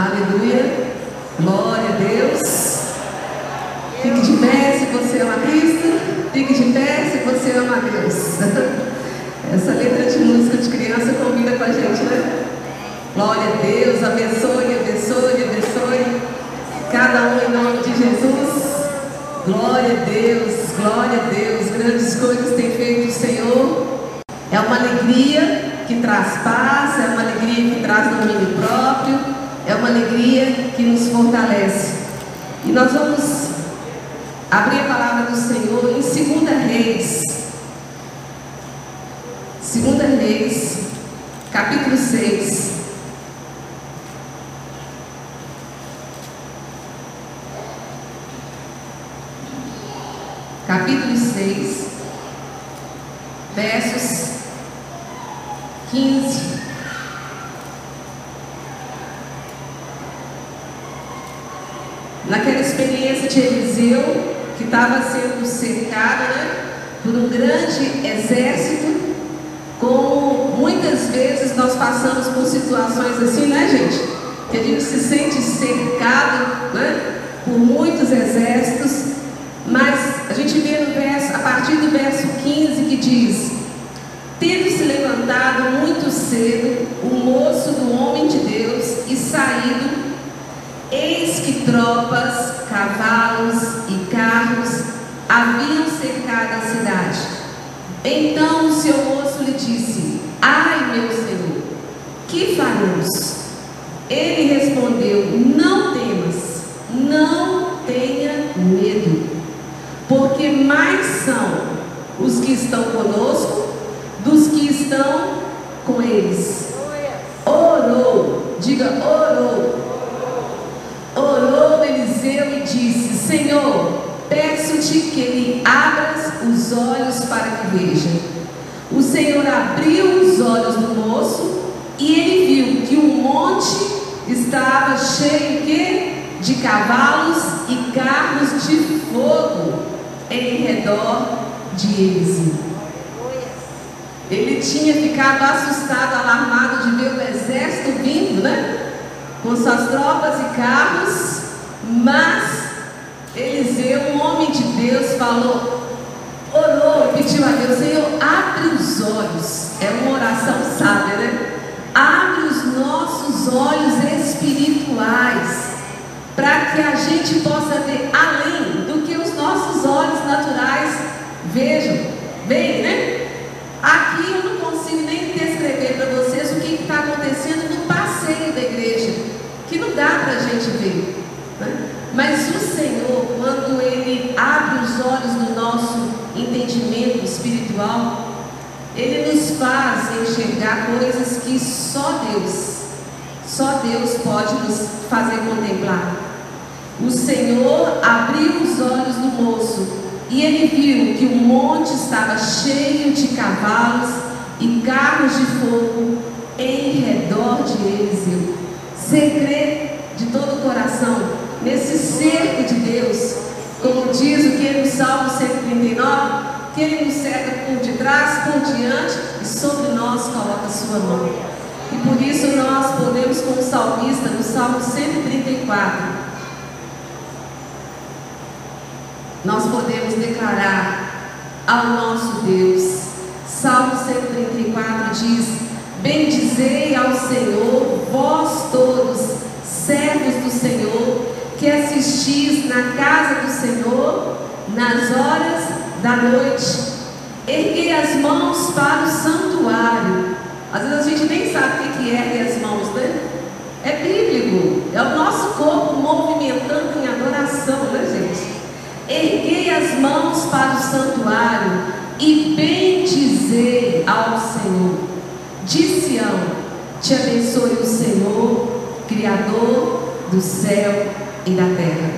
Aleluia. Glória a Deus. Fique de pé se você ama Cristo. Fique de pé se você ama Deus. Essa letra de música de criança combina com a gente, né? Glória a Deus. Abençoe, abençoe, abençoe. Cada um em nome de Jesus. Glória a Deus, glória a Deus. Grandes coisas tem feito o Senhor. É uma alegria que traz paz, é uma alegria que traz domínio próprio, é uma alegria que nos fortalece. E nós vamos abrir a palavra do Senhor em 2 Reis. 2 Reis, capítulo 6. Capítulo 6, versos 15. Naquela experiência de Eliseu, que estava sendo cercado né, por um grande exército, como muitas vezes nós passamos por situações assim, né, gente? Que a gente se sente cercado né, por muitos exércitos, mas a gente vê no verso, a partir do verso 15 que diz: Tendo se levantado muito cedo o moço do homem de Deus e saído, eis que tropas, cavalos e haviam cercado a cidade. Então o seu moço lhe disse: Ai, meu senhor, que faremos? Ele respondeu: Não temas, não tenha medo, porque mais são os que estão conosco dos que estão com eles. Orou, diga orou. Orou Eliseu e disse: Senhor, peço-te que lhe abras os olhos para que veja. O Senhor abriu os olhos do moço e ele viu que o monte estava cheio de cavalos e carros de fogo em redor de Eliseu. Ele tinha ficado assustado, alarmado de ver o exército vindo, né? Com suas tropas e carros, mas Eliseu, um homem de Deus, falou, orou, pediu a Deus, Senhor, abre os olhos. É uma oração sábia, né? Abre os nossos olhos espirituais, para que a gente possa ver além do que os nossos olhos naturais vejam. Bem, né? Aqui eu não consigo nem descrever para vocês o que está acontecendo no passeio da igreja, que não dá para a gente ver. Né? Mas o Senhor, quando Ele abre os olhos do nosso entendimento espiritual, Ele nos faz enxergar coisas que só Deus, só Deus pode nos fazer contemplar. O Senhor abriu os olhos do moço e ele viu que o monte estava cheio de cavalos e carros de fogo em redor de Eliseu. Você crê de todo o coração nesse cerco de Deus, como diz o que no Salmo 139, que ele nos cerca por detrás, por diante e sobre nós coloca sua mão. E por isso nós podemos, como salmista, no Salmo 134, nós podemos declarar ao nosso Deus. Salmo 134 diz: Bendizei ao Senhor, vós todos, servos do Senhor, que assistis na casa do Senhor nas horas da noite. Erguei as mãos para o santuário. Às vezes a gente nem sabe o que é ergue as mãos, né? É bíblico, é o nosso corpo movimentando em adoração, né, gente? Erguei as mãos para o santuário e bendizei ao Senhor. De Sião, te abençoe o Senhor, Criador do céu e da terra.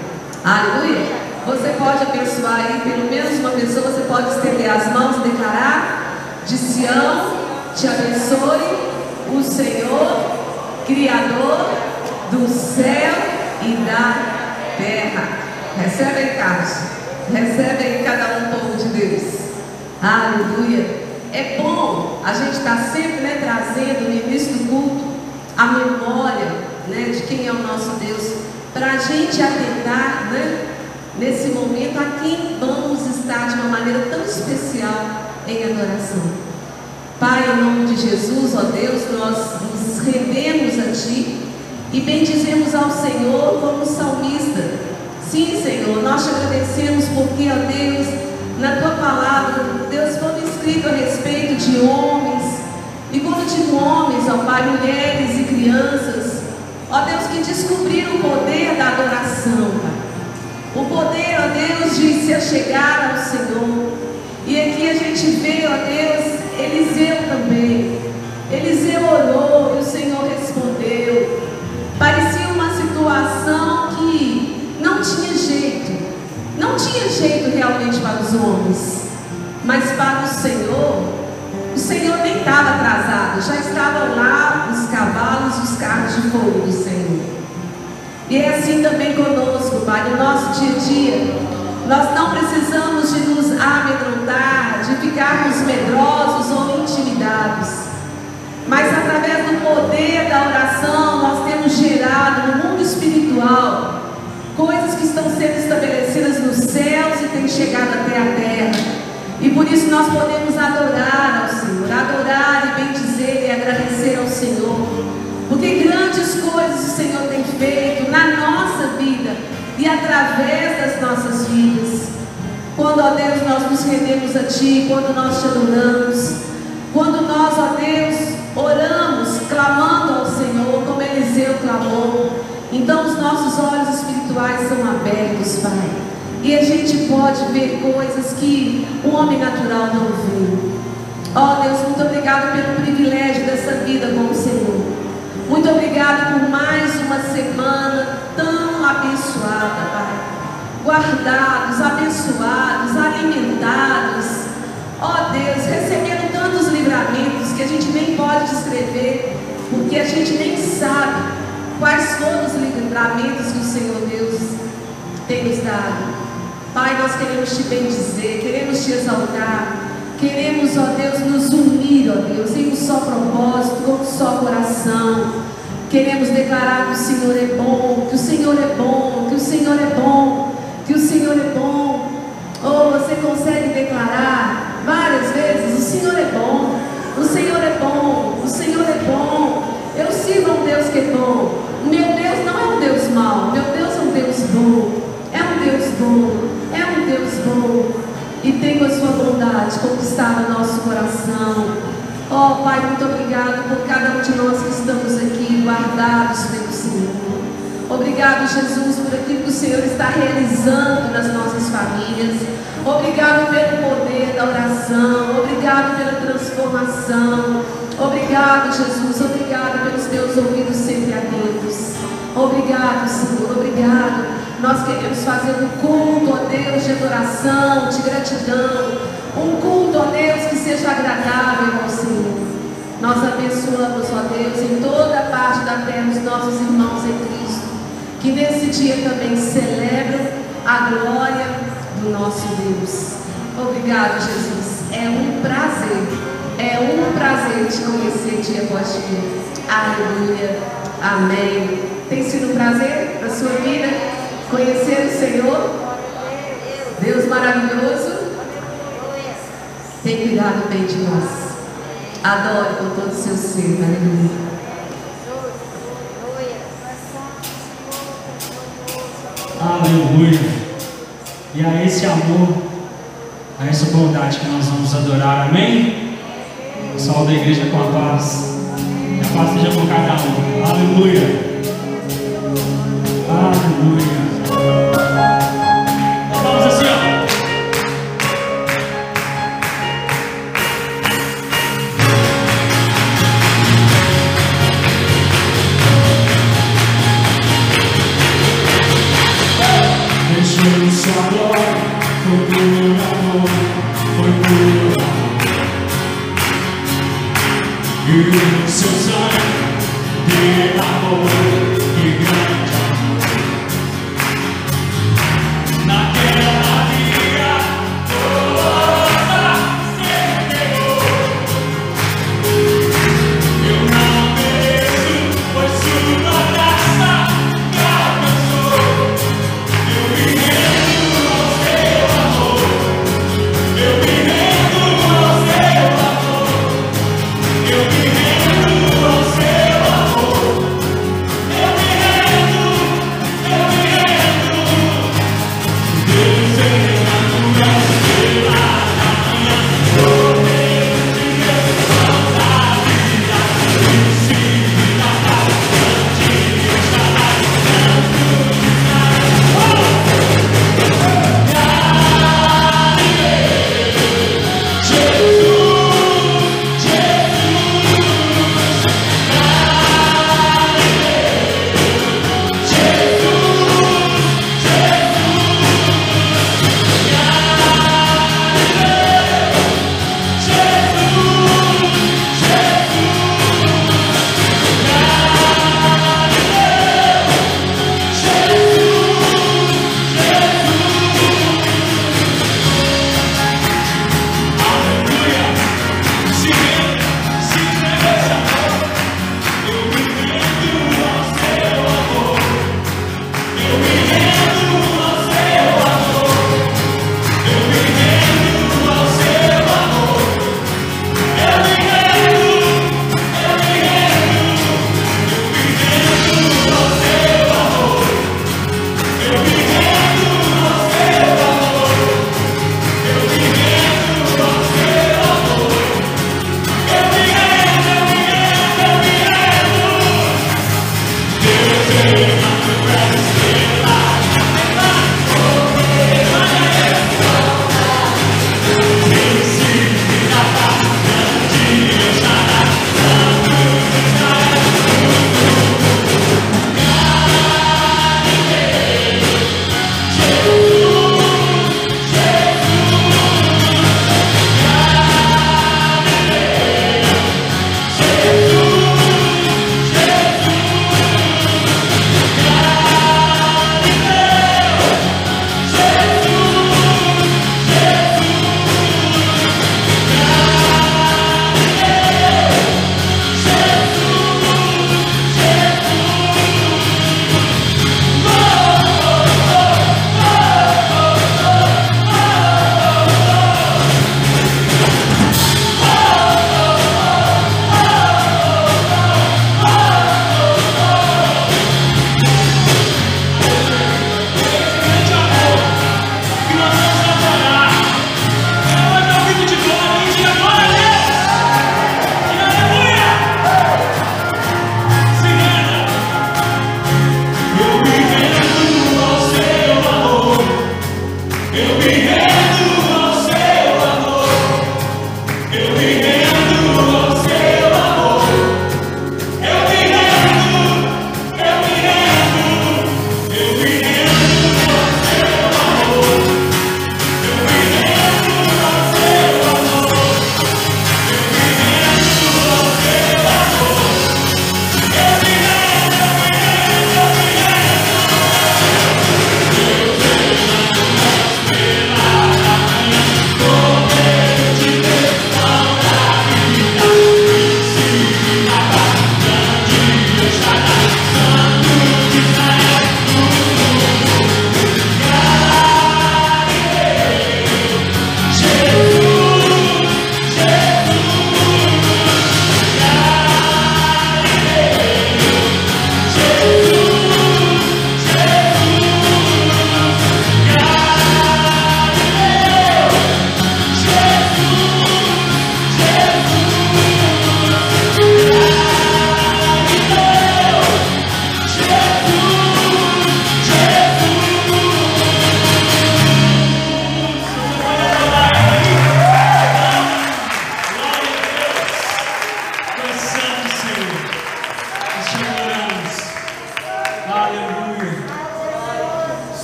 Aleluia. Você pode abençoar aí pelo menos uma pessoa, você pode estender as mãos e declarar: De Sião, te abençoe o Senhor, Criador do céu e da terra. Recebe aí, Carlos. Recebe aí cada um povo de Deus. Aleluia. É bom a gente estar tá sempre né, trazendo no início do culto a memória né, de quem é o nosso Deus, para a gente atentar, né, nesse momento, a quem vamos estar de uma maneira tão especial em adoração. Pai, em nome de Jesus, ó Deus, nós nos rendemos a Ti e bendizemos ao Senhor como salmista. Sim, Senhor, nós te agradecemos porque, ó Deus, na Tua palavra, Deus, quando escrito a respeito de homens, e quando digo homens, ó Pai, mulheres e crianças, ó Deus, que descobriram o poder da adoração, Pai. O poder, ó Deus, de se achegar ao Senhor. E aqui a gente vê, ó Deus, Eliseu também. Eliseu orou e o Senhor respondeu. Parecia uma situação que não tinha jeito. Não tinha jeito realmente para os homens. Mas para o Senhor, o Senhor nem estava atrasado. Já estavam lá os cavalos e os carros de fogo do Senhor. E é assim também conosco, Pai, no nosso dia a dia. Nós não precisamos de nos amedrontar, de ficarmos medrosos ou intimidados. Mas através do poder da oração, nós temos gerado no mundo espiritual coisas que estão sendo estabelecidas nos céus e têm chegado até a terra. E por isso nós podemos adorar ao Senhor, adorar e bendizer e agradecer ao Senhor. Porque grandes coisas o Senhor tem feito na nossa vida e através das nossas vidas. Quando, ó Deus, nós nos rendemos a Ti, quando nós te adoramos, quando nós, ó Deus, oramos, clamando ao Senhor, como Eliseu clamou, então os nossos olhos espirituais são abertos, Pai. E a gente pode ver coisas que o homem natural não vê. Ó Deus, muito obrigado pelo privilégio dessa vida com o Senhor. Muito obrigado por mais uma semana tão abençoada, Pai. Guardados, abençoados, alimentados. Ó Deus, recebendo tantos livramentos que a gente nem pode descrever, porque a gente nem sabe quais foram os livramentos que o Senhor Deus tem nos dado. Pai, nós queremos te bendizer, queremos te exaltar, queremos, ó Deus, nos unir, ó Deus, em um só propósito, com um só coração. Queremos declarar que o Senhor é bom, que o Senhor é bom, que o Senhor é bom, que o Senhor é bom. Ou oh, você consegue declarar várias vezes: o Senhor é bom, o Senhor é bom, o Senhor é bom. Eu sirvo um Deus que é bom. Meu Deus não é um Deus mau, meu Deus é um Deus bom. É um Deus bom, é um Deus bom. E tem com a sua bondade conquistado nosso coração. Oh Pai, muito obrigado por cada um de nós que estamos aqui guardados pelo Senhor. Obrigado, Jesus, por aquilo que o Senhor está realizando nas nossas famílias. Obrigado pelo poder da oração. Obrigado pela transformação. Obrigado, Jesus. Obrigado pelos teus ouvidos sempre atentos. Obrigado, Senhor. Obrigado. Nós queremos fazer um culto, ó Deus, de adoração, de gratidão. Um culto, ó Deus, que seja agradável ao Senhor. Nós abençoamos, ó Deus, em toda a parte da terra os nossos irmãos em Cristo, que nesse dia também celebram a glória do nosso Deus. Obrigado, Jesus. É um prazer, é um prazer te conhecer dia após dia. Aleluia. Amém. Tem sido um prazer na sua vida conhecer o Senhor? Deus maravilhoso tem cuidado bem de nós. Adore com todo o seu ser. Aleluia. Aleluia. E a esse amor, a essa bondade que nós vamos adorar. Amém? Pessoal da igreja com a paz. Que a paz seja com cada um. Aleluia. Aleluia. You so sorry, did I go? You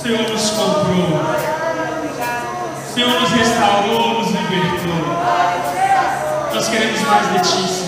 Senhor nos comprou. Senhor nos restaurou, nos libertou. Nós queremos mais de Ti,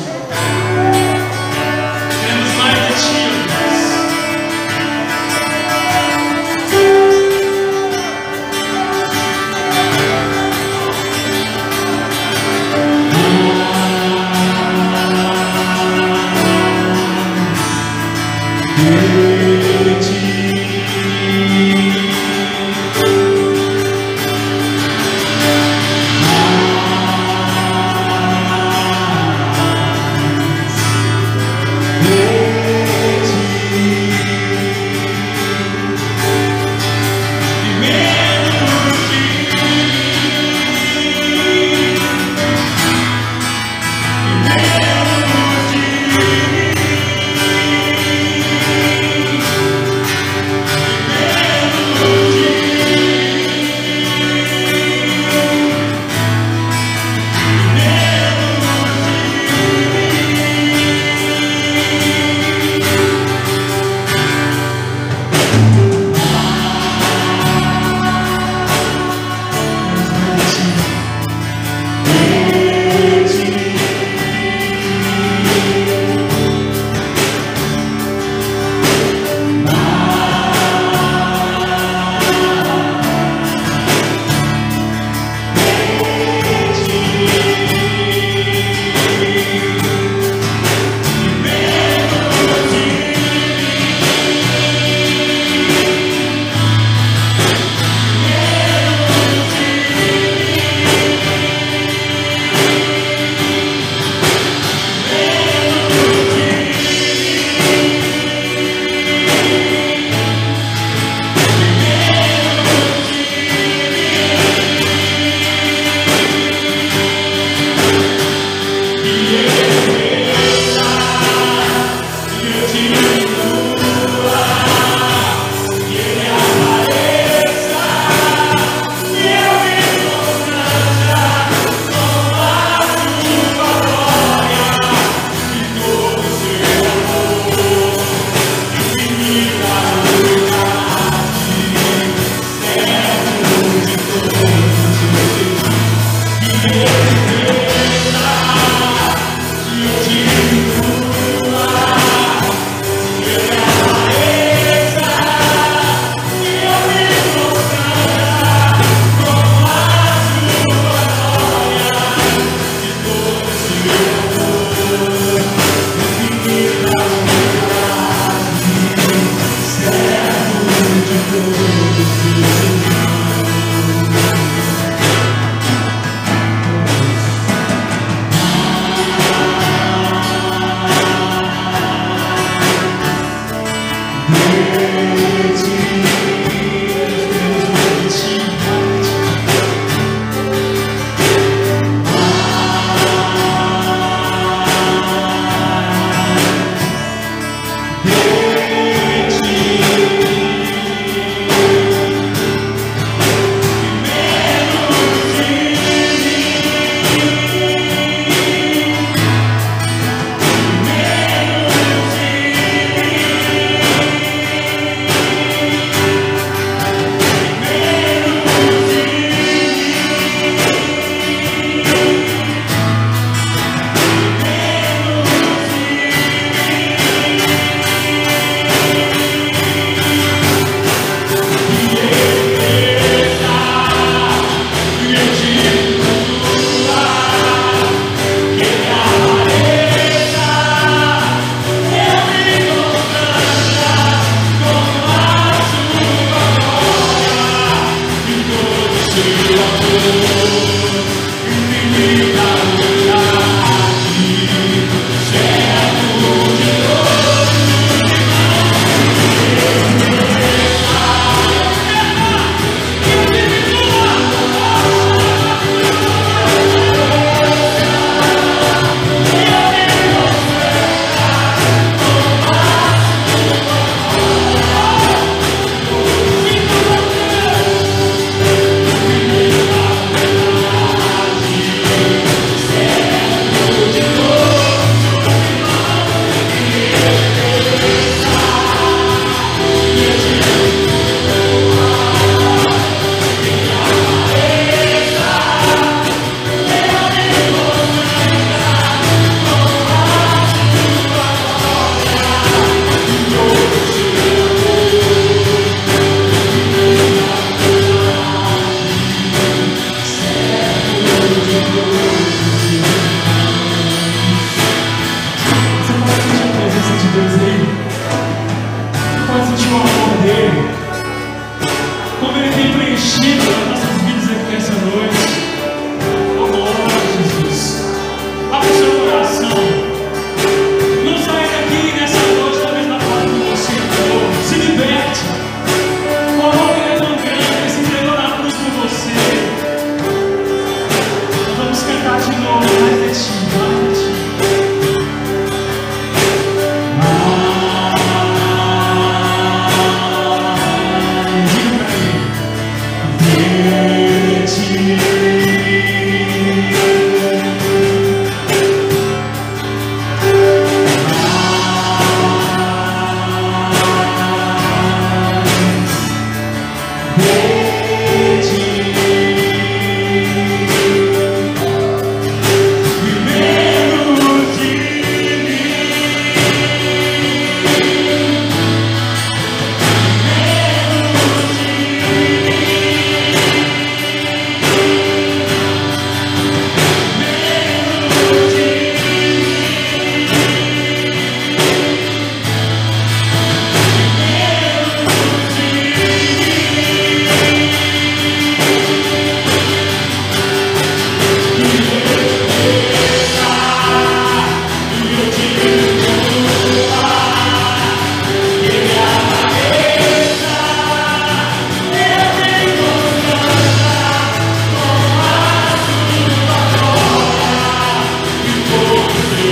Porque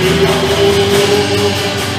te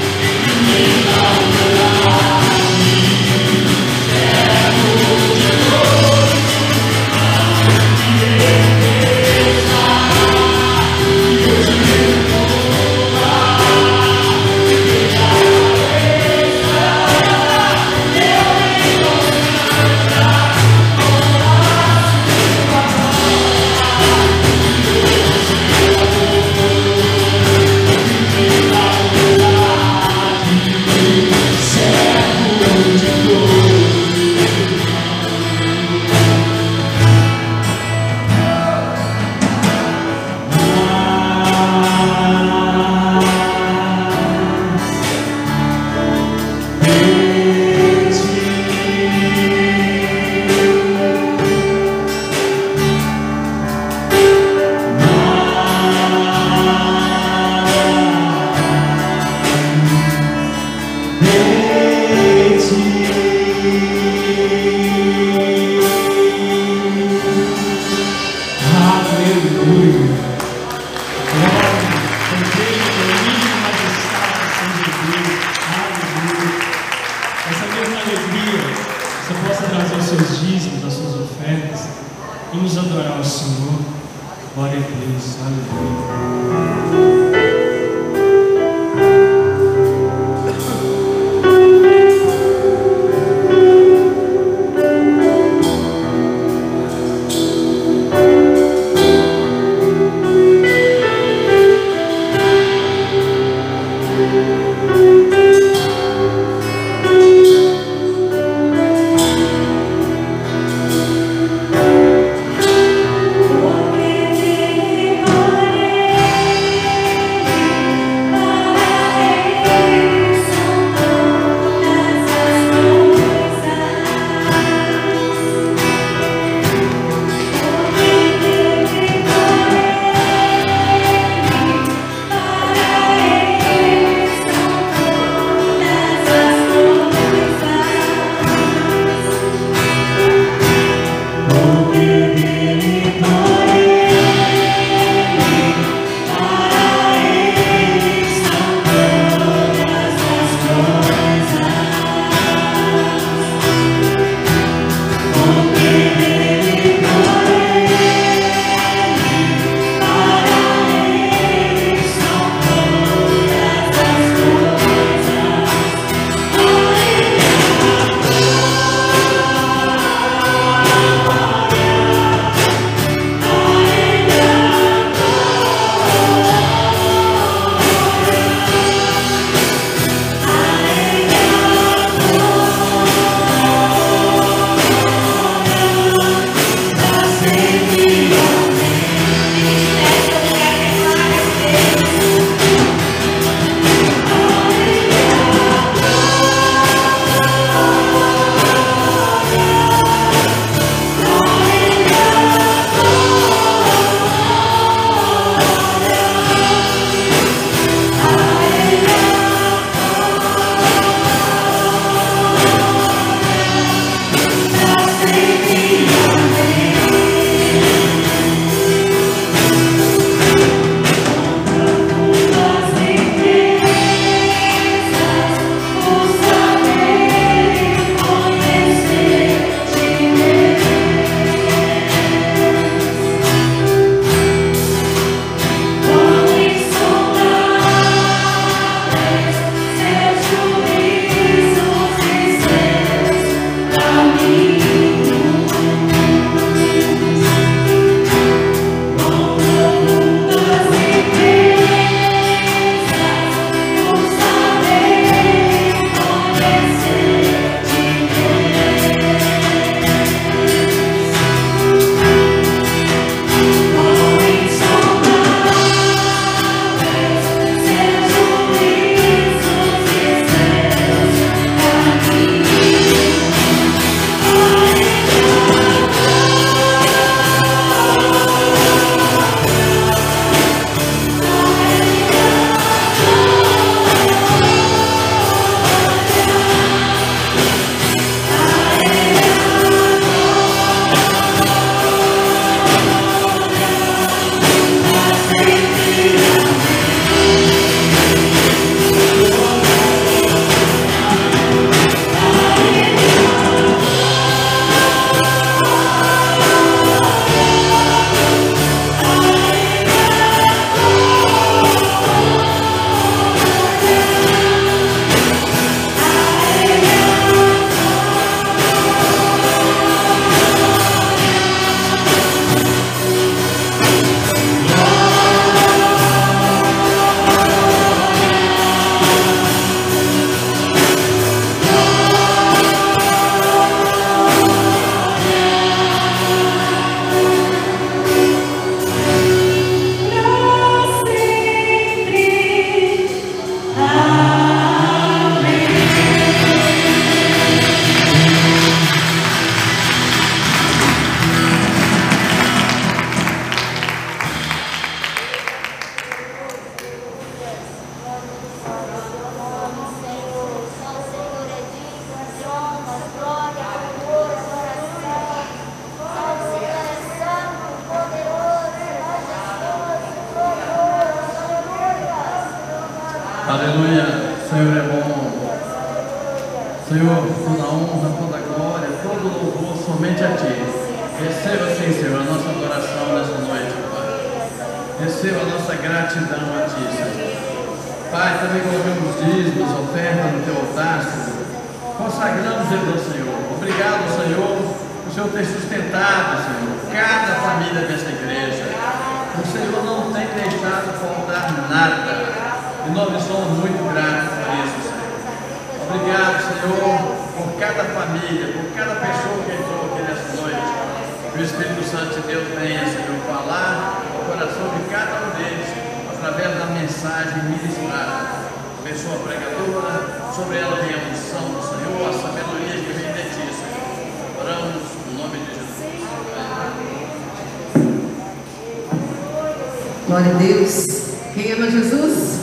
Glória a Deus. Quem ama Jesus?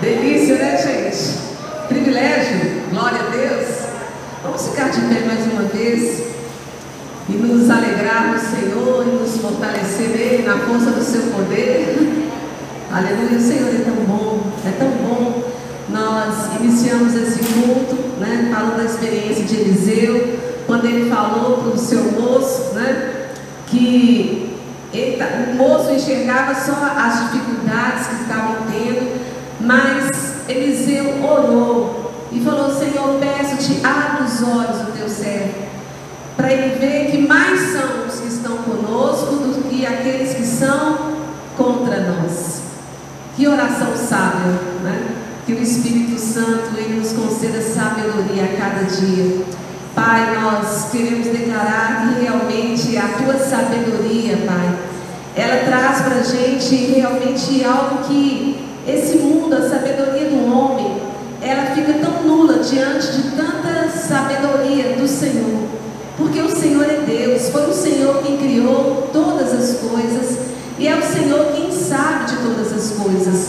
Delícia, né, gente? Privilégio. Glória a Deus. Vamos ficar de pé mais uma vez e nos alegrar no Senhor e nos fortalecer nele na força do seu poder. Aleluia. O Senhor é tão bom, é tão bom. Nós iniciamos esse culto, né, falando da experiência de Eliseu, quando ele falou para o seu moço, né, que ele, o moço enxergava só as dificuldades que estavam tendo, mas Eliseu orou e falou: Senhor, peço-te, abre os olhos do teu servo, para ele ver que mais são os que estão conosco do que aqueles que são contra nós. Que oração sábia, né? Que o Espírito Santo ele nos conceda sabedoria a cada dia. Pai, nós queremos declarar que realmente a tua sabedoria, Pai, ela traz para a gente realmente algo que esse mundo, a sabedoria do homem, ela fica tão nula diante de tanta sabedoria do Senhor. Porque o Senhor é Deus, foi o Senhor quem criou todas as coisas e é o Senhor quem sabe de todas as coisas.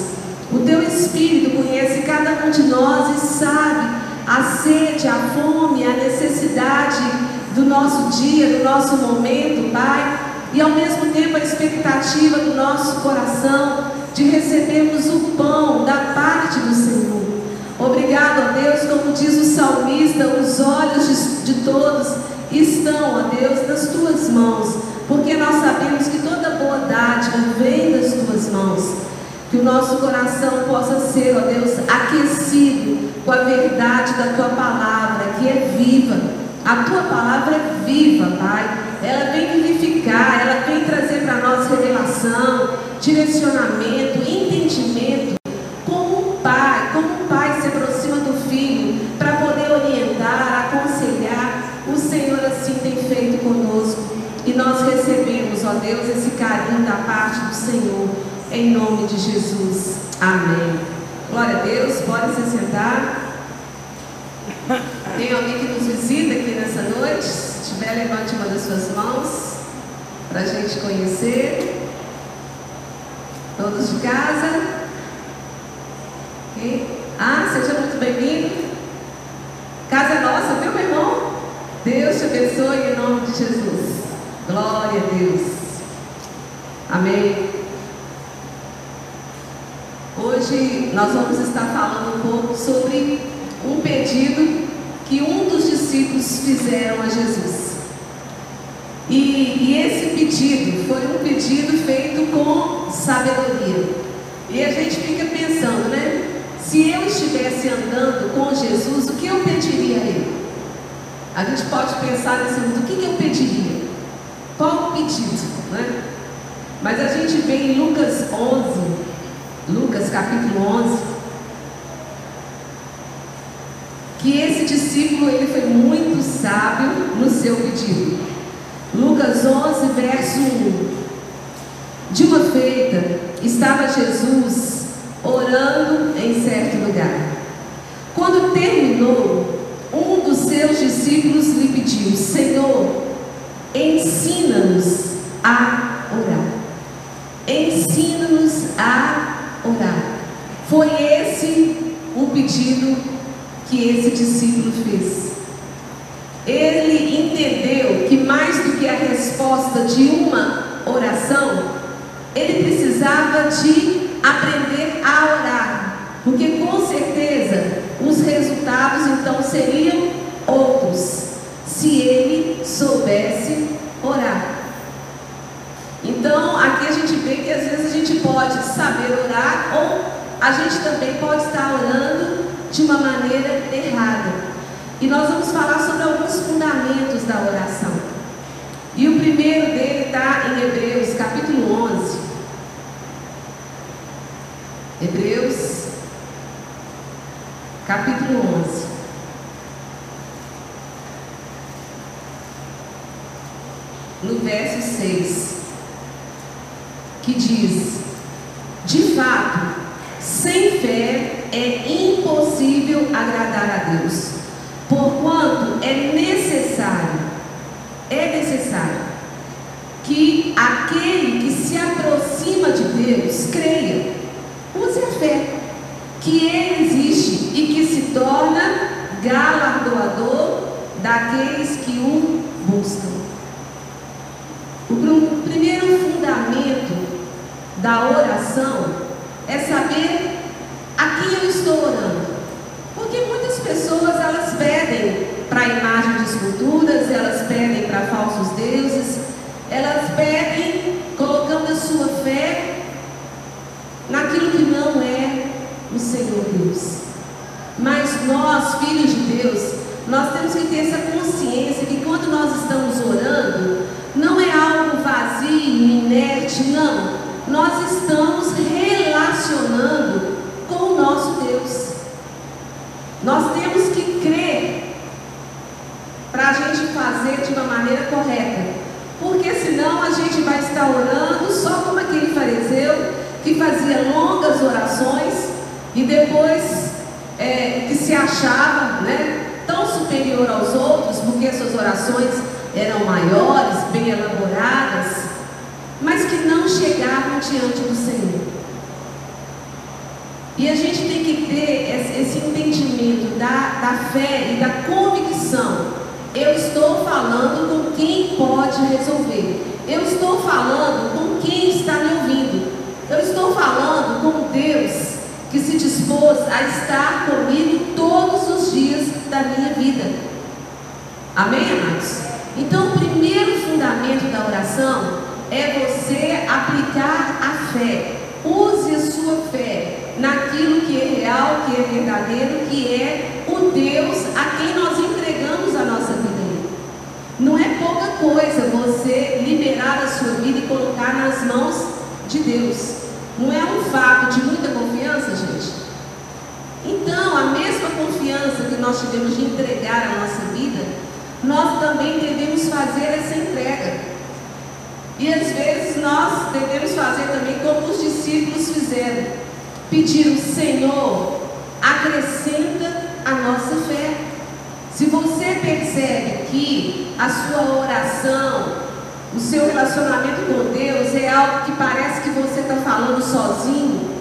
O teu Espírito conhece cada um de nós e sabe a sede, a fome, a necessidade do nosso dia, do nosso momento, Pai, e ao mesmo tempo a expectativa do nosso coração de recebermos o pão da parte do Senhor. Obrigado a Deus, como diz o salmista, os olhos de, de todos estão, ó Deus, nas tuas mãos, porque nós sabemos que toda boa dádiva vem das tuas mãos. Que o nosso coração possa ser, ó Deus, aquecido com a verdade da tua palavra, que é viva. A tua palavra é viva, Pai. Ela vem vivificar, ela vem trazer para nós revelação, direcionamento, entendimento. Como um pai, como um pai se aproxima do filho para poder orientar, aconselhar. O Senhor assim tem feito conosco. E nós recebemos, ó Deus, esse carinho da parte do Senhor. Em nome de Jesus. Amém. Glória a Deus. Pode se sentar. Tem alguém que nos visita aqui nessa noite? Se tiver, levante uma das suas mãos para a gente conhecer. Todos de casa? Okay. Ah, seja muito bem-vindo. Casa nossa, viu, meu irmão? Deus te abençoe em nome de Jesus. Glória a Deus. Amém. Hoje nós vamos estar falando um pouco sobre um pedido que um dos discípulos fizeram a Jesus. E, e, esse pedido foi um pedido feito com sabedoria. E a gente fica pensando, né? Se eu estivesse andando com Jesus, o que eu pediria a ele? A gente pode pensar nesse mundo, o que, que eu pediria? Qual o pedido? Né? Mas a gente vê em Lucas 11, Lucas capítulo 11, que esse discípulo ele foi muito sábio no seu pedido. Lucas 11, verso 1. De uma feita, estava Jesus orando em certo lugar. Quando terminou, um dos seus discípulos lhe pediu: Senhor, ensina-nos a orar. Ensina-nos a orar. Foi esse o pedido que esse discípulo fez. Ele entendeu que mais do que a resposta de uma oração, ele precisava de aprender a orar. Porque como seriam outros se ele soubesse orar. Então, aqui a gente vê que às vezes a gente pode saber orar ou a gente também pode estar orando de uma maneira errada. E nós vamos falar sobre alguns fundamentos da oração. E o primeiro dele está em Hebreus, capítulo 11. Hebreus, capítulo 11. No verso 6, nós devemos fazer também como os discípulos fizeram: pedir o Senhor, acrescenta a nossa fé. Se você percebe que a sua oração, o seu relacionamento com Deus é algo que parece que você está falando sozinho,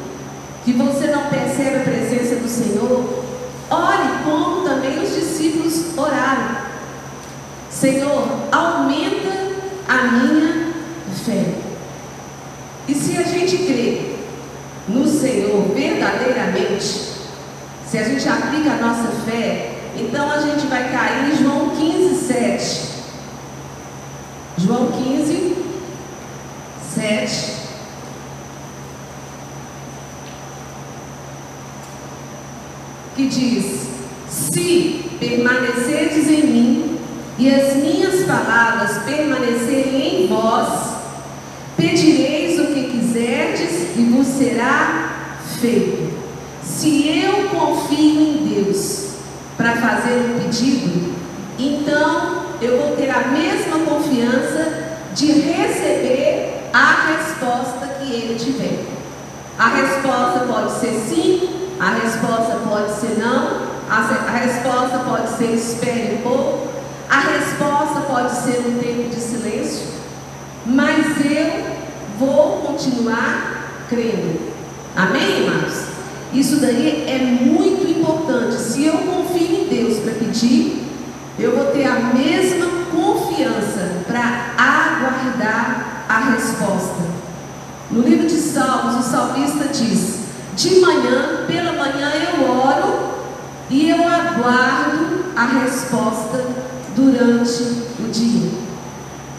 que você não percebe a presença do Senhor, ore como também os discípulos oraram. Senhor, aumenta a minha fé. E se a gente crê no Senhor verdadeiramente, se a gente aplica a nossa fé, então a gente vai cair em João 15, 7. João 15, 7. Que diz: Se permanecerdes em mim e as minhas palavras permanecerem em vós, quiserdes e vos será feito. Se eu confio em Deus para fazer um pedido, então eu vou ter a mesma confiança de receber a resposta que ele tiver. A resposta pode ser sim, a resposta pode ser não, a, resposta pode ser espere um pouco, a resposta pode ser um tempo de silêncio, mas eu vou continuar crendo. Amém, irmãos? Isso daí é muito importante. Se eu confio em Deus para pedir, eu vou ter a mesma confiança para aguardar a resposta. No livro de Salmos, o salmista diz: De manhã, pela manhã eu oro e eu aguardo a resposta durante o dia.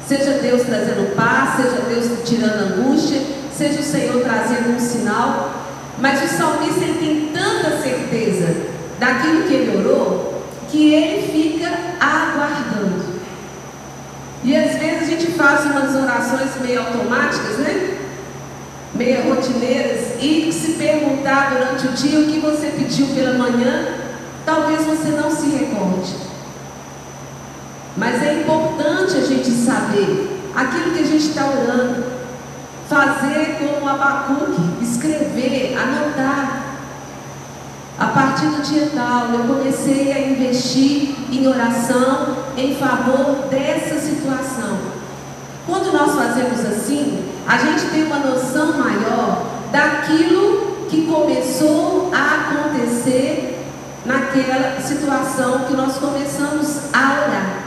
Seja Deus trazendo paz, seja Deus tirando angústia, seja o Senhor trazendo um sinal, mas o salmista ele tem tanta certeza daquilo que ele orou que ele fica aguardando. E às vezes a gente faz umas orações meio automáticas, né? Meio rotineiras, e se perguntar durante o dia o que você pediu pela manhã, talvez você não se recorde. Mas é importante a gente saber aquilo que a gente está orando, fazer como Abacuque, escrever, anotar. A partir do dia tal, eu comecei a investir em oração em favor dessa situação. Quando nós fazemos assim, a gente tem uma noção maior daquilo que começou a acontecer naquela situação que nós começamos a orar.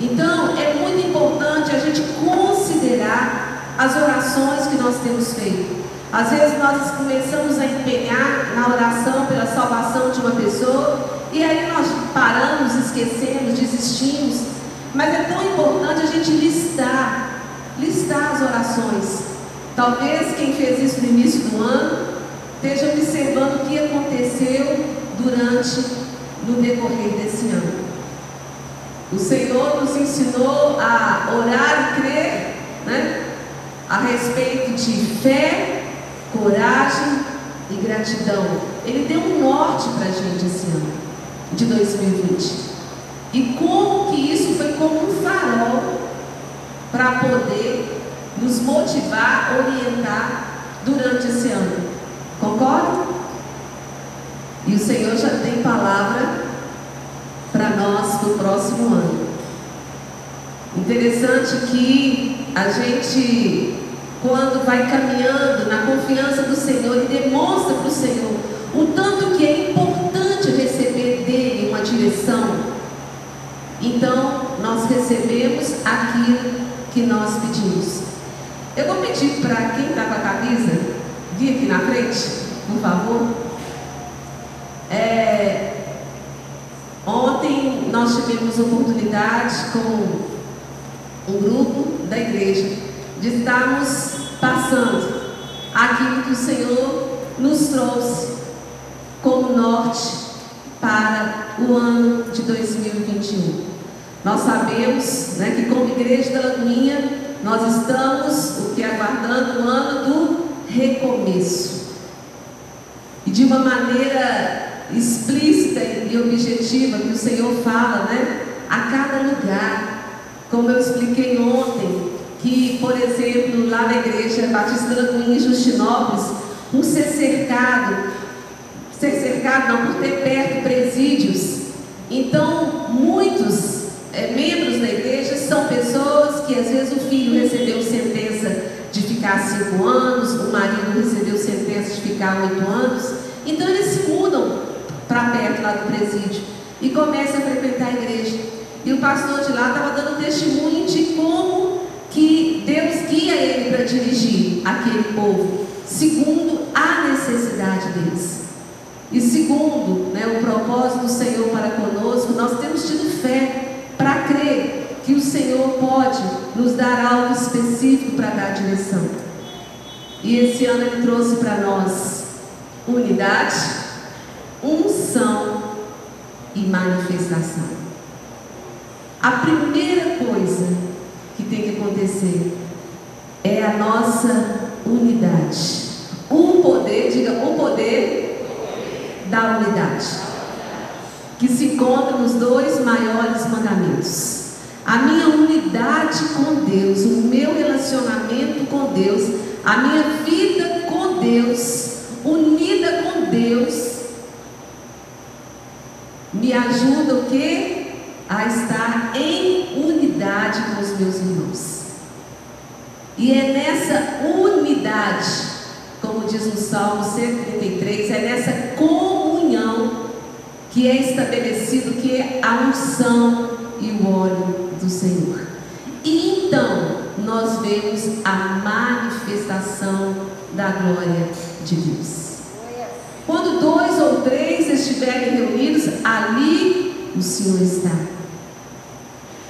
Então, é muito importante a gente considerar as orações que nós temos feito. Às vezes nós começamos a empenhar na oração pela salvação de uma pessoa e aí nós paramos, esquecemos, desistimos. Mas é tão importante a gente listar, listar as orações. Talvez quem fez isso no início do ano esteja observando o que aconteceu durante, no decorrer desse ano. O Senhor nos ensinou a orar e crer, né? A respeito de fé, coragem e gratidão. Ele deu um norte para a gente esse ano, de 2020. E como que isso foi como um farol para poder nos motivar, orientar durante esse ano. Concorda? E o Senhor já tem palavra para nós no próximo ano. Interessante que a gente, quando vai caminhando na confiança do Senhor e demonstra para o Senhor o tanto que é importante receber dele uma direção, então nós recebemos aquilo que nós pedimos. Eu vou pedir para quem está com a camisa vir aqui na frente, por favor. É, Ontem nós tivemos oportunidade com um grupo da igreja de estarmos passando aquilo que o Senhor nos trouxe como norte para o ano de 2021. Nós sabemos né, que como igreja da Lagoinha nós estamos o que aguardando o ano do recomeço. E de uma maneira explícita e objetiva que o Senhor fala, né? A cada lugar. Como eu expliquei ontem, que, por exemplo, lá na igreja Batista da Cunha, em Justinópolis, por ser cercado, ser cercado não, por ter perto presídios. Então, muitos é, membros da igreja são pessoas que às vezes o filho recebeu sentença de ficar cinco anos, o marido recebeu sentença de ficar oito anos. Então eles se mudam para perto lá do presídio e começa a frequentar a igreja. E o pastor de lá estava dando testemunho de como que Deus guia ele para dirigir aquele povo, segundo a necessidade deles. E segundo né, o propósito do Senhor para conosco, nós temos tido fé para crer que o Senhor pode nos dar algo específico para dar direção. E esse ano ele trouxe para nós unidade, unção e manifestação. A primeira coisa tem que acontecer é a nossa unidade. O poder, diga o poder da unidade, que se encontra nos dois maiores mandamentos. A minha unidade com Deus, o meu relacionamento com Deus, a minha vida com Deus, unida com Deus, me ajuda o que? A estar em unidade com os meus irmãos. E é nessa unidade, como diz no Salmo 133, é nessa comunhão que é estabelecido que é a unção e o óleo do Senhor. E então nós vemos a manifestação da glória de Deus. Quando dois ou três estiverem reunidos, ali o Senhor está.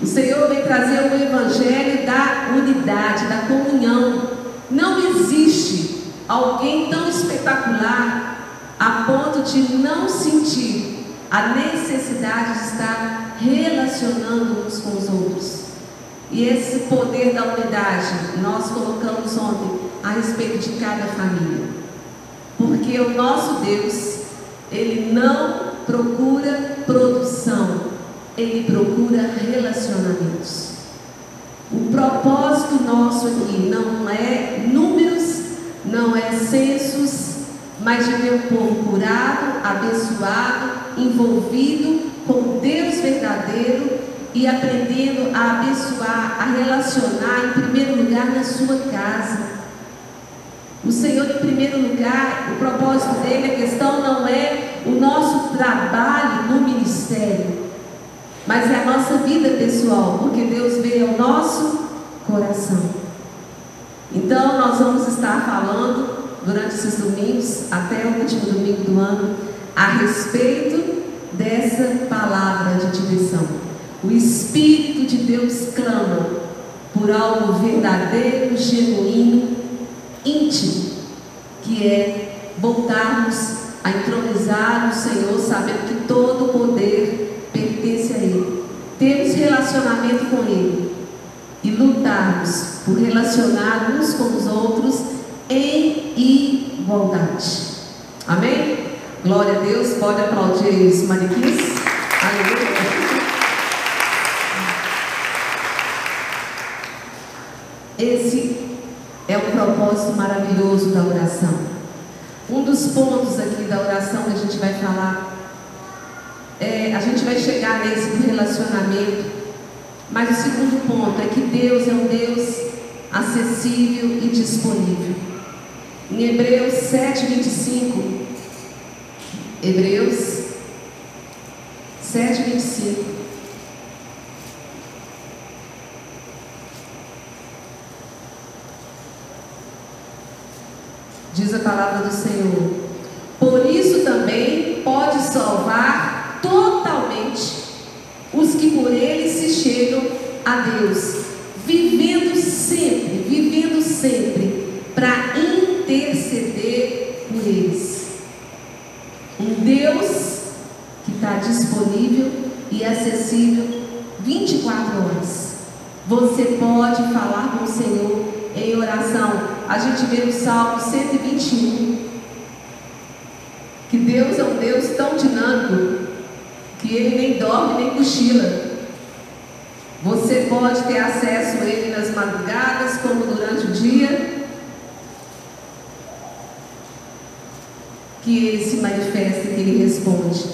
O Senhor vem trazer o evangelho da unidade, da comunhão. Não existe alguém tão espetacular a ponto de não sentir a necessidade de estar relacionando uns com os outros. E esse poder da unidade nós colocamos ontem a respeito de cada família. Porque o nosso Deus, ele não procura produção, ele procura relacionamentos. O propósito nosso aqui não é números, não é censos, mas de ver o povo curado, abençoado, envolvido com Deus verdadeiro e aprendendo a abençoar, a relacionar em primeiro lugar na sua casa. O Senhor, em primeiro lugar, o propósito dele, a questão não é o nosso trabalho no ministério, mas é a nossa vida pessoal, porque Deus veio ao nosso coração. Então, nós vamos estar falando durante esses domingos, até o último domingo do ano, a respeito dessa palavra de direção. O Espírito de Deus clama por algo verdadeiro, genuíno, íntimo, que é voltarmos a entronizar o Senhor, sabendo que todo o poder. Termos relacionamento com Ele e lutarmos por relacionar uns com os outros em igualdade. Amém? Glória a Deus. Pode aplaudir os manequins. Aleluia. Esse é o propósito maravilhoso da oração. Um dos pontos aqui da oração que a gente vai falar, é, a gente vai chegar nesse relacionamento, mas o segundo ponto é que Deus é um Deus acessível e disponível. Em Hebreus 7, 25, Hebreus 7, 25. Diz a palavra do Senhor. Por isso também pode salvar totalmente os que por ele se chegam a Deus, vivendo sempre, vivendo sempre para interceder por eles. Um Deus que está disponível e acessível 24 horas. Você pode falar com o Senhor em oração a gente vê no Salmo 121 que Deus é um Deus tão dinâmico que ele nem dorme nem cochila. Você pode ter acesso a ele nas madrugadas, como durante o dia, que ele se manifesta, que ele responde.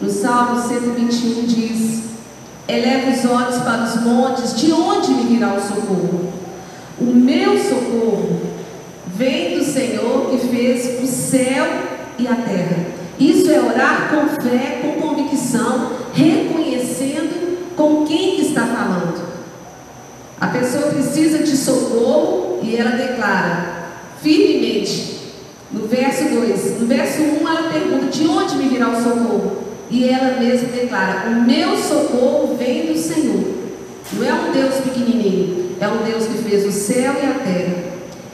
No Salmo 121 diz: Eleva os olhos para os montes, de onde me virá o socorro? O meu socorro vem do Senhor que fez o céu e a terra. Isso é orar com fé, com convicção, reconhecendo com quem que está falando. A pessoa precisa de socorro e ela declara firmemente. No verso 2, no verso 1 um, ela pergunta: De onde me virá o socorro? E ela mesma declara: O meu socorro vem do Senhor. Não é um Deus pequenininho, é um Deus que fez o céu e a terra.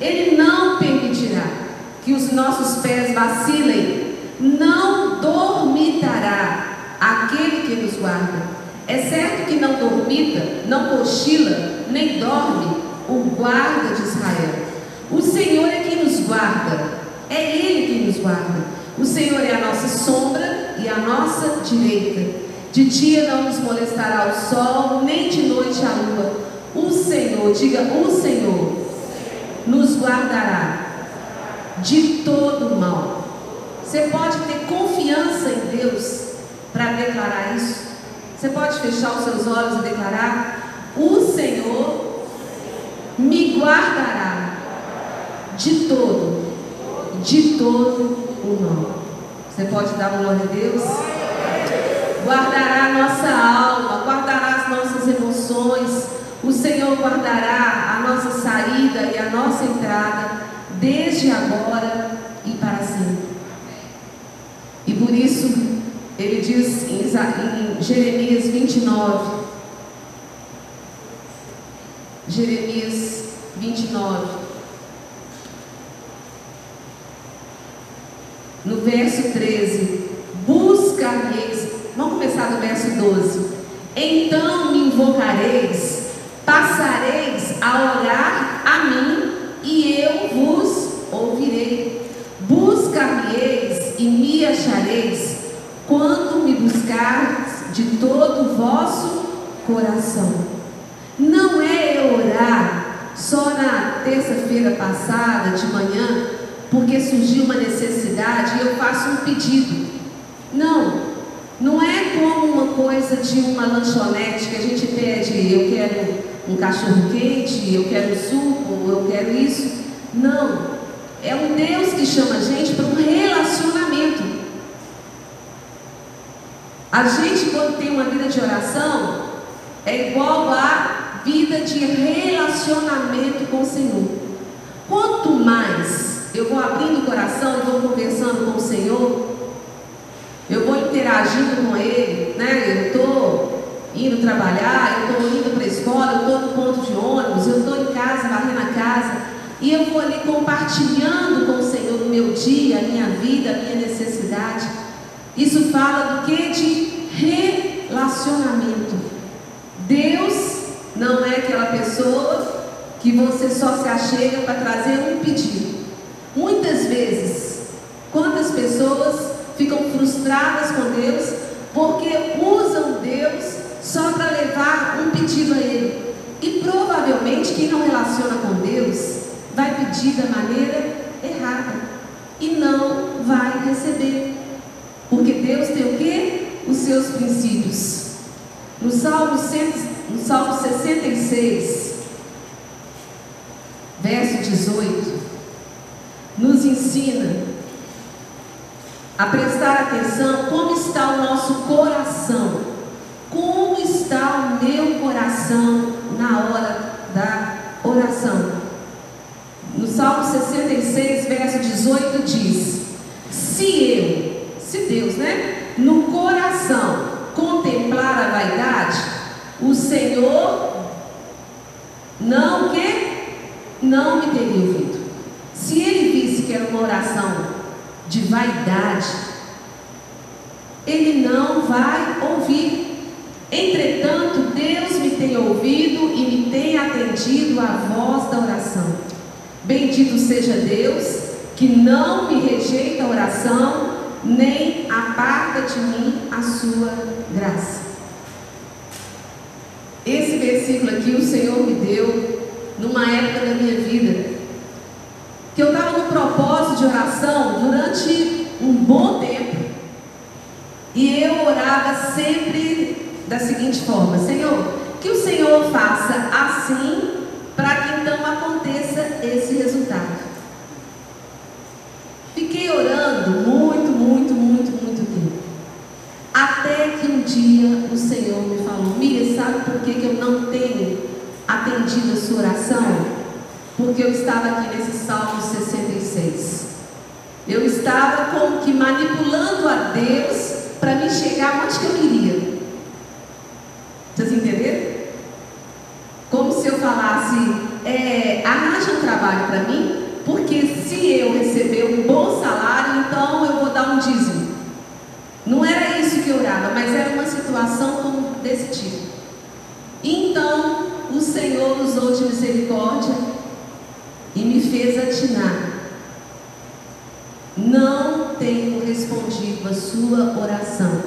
Ele não permitirá que os nossos pés vacilem, não dormitará aquele que nos guarda. É certo que não dormita, não cochila, nem dorme o guarda de Israel. O Senhor é quem nos guarda, é Ele quem nos guarda. O Senhor é a nossa sombra e a nossa direita. De dia não nos molestará o sol, nem de noite a lua. O Senhor, diga o Senhor, nos guardará de todo mal. Você pode ter confiança em Deus para declarar isso. Você pode fechar os seus olhos e declarar: O Senhor me guardará de todo, de todo o mal. Você pode dar glória a Deus? Guardará a nossa alma, guardará as nossas emoções o Senhor guardará a nossa saída e a nossa entrada, desde agora e para sempre. E por isso Ele diz em, em Jeremias 29, Jeremias 29, no verso 13: Buscareis, vamos começar do verso 12. Então me invocareis, passareis a orar a mim, e eu vos ouvirei. Buscar-me-eis e me achareis, quando me buscardes de todo o vosso coração. Não é eu orar só na terça-feira passada, de manhã, porque surgiu uma necessidade e eu faço um pedido. Não, não é como uma coisa de uma lanchonete que a gente pede, eu quero um cachorro quente, eu quero suco, eu quero isso. Não, é um Deus que chama a gente para um relacionamento. A gente, quando tem uma vida de oração, é igual a vida de relacionamento com o Senhor. Quanto mais eu vou abrindo o coração vou conversando com o Senhor, eu vou interagindo com Ele, né? Eu estou indo trabalhar, eu estou indo para a escola, eu estou no ponto de ônibus, eu estou em casa, varrendo a casa. E eu vou ali compartilhando com o Senhor o meu dia, a minha vida, a minha necessidade. Isso fala do que? De relacionamento. Deus não é aquela pessoa que você só se achega para trazer um pedido. Muitas vezes, quantas pessoas ficam frustradas com Deus porque usam Deus só para levar um pedido a Ele. E provavelmente quem não relaciona com Deus vai pedir da maneira errada e não vai receber. Porque Deus tem o que? Os seus princípios. No Salmo, no Salmo 66, verso 18, nos ensina a prestar atenção como está o nosso coração. Como está o meu coração na hora da oração? No Salmo 66, verso 18 diz: Se eu, se Deus, né, no coração contemplar a vaidade, o Senhor não que não me teria ouvido. Se ele visse que era uma oração de vaidade, ele não vai ouvir. Entretanto, Deus me tem ouvido e me tem atendido à voz da oração. Bendito seja Deus, que não me rejeita a oração, nem aparta de mim a sua graça. Esse versículo aqui o Senhor me deu numa época da minha vida, que eu estava no propósito de oração durante um bom tempo, e eu orava sempre da seguinte forma: Senhor, que o Senhor faça assim para que então aconteça esse resultado. Fiquei orando muito, muito, muito, muito tempo. Até que um dia o Senhor me falou: Miriam, sabe por que, que eu não tenho atendido a sua oração? Porque eu estava aqui nesse Salmo 66. Eu estava como que manipulando a Deus para me chegar onde que eu queria. Vocês entenderam? Como se eu falasse, é, arranja um trabalho para mim, porque se eu receber um bom salário, então eu vou dar um dízimo. Não era isso que eu orava, mas era uma situação como desse tipo. Então o Senhor usou de misericórdia e me fez atinar. Não tenho respondido a sua oração,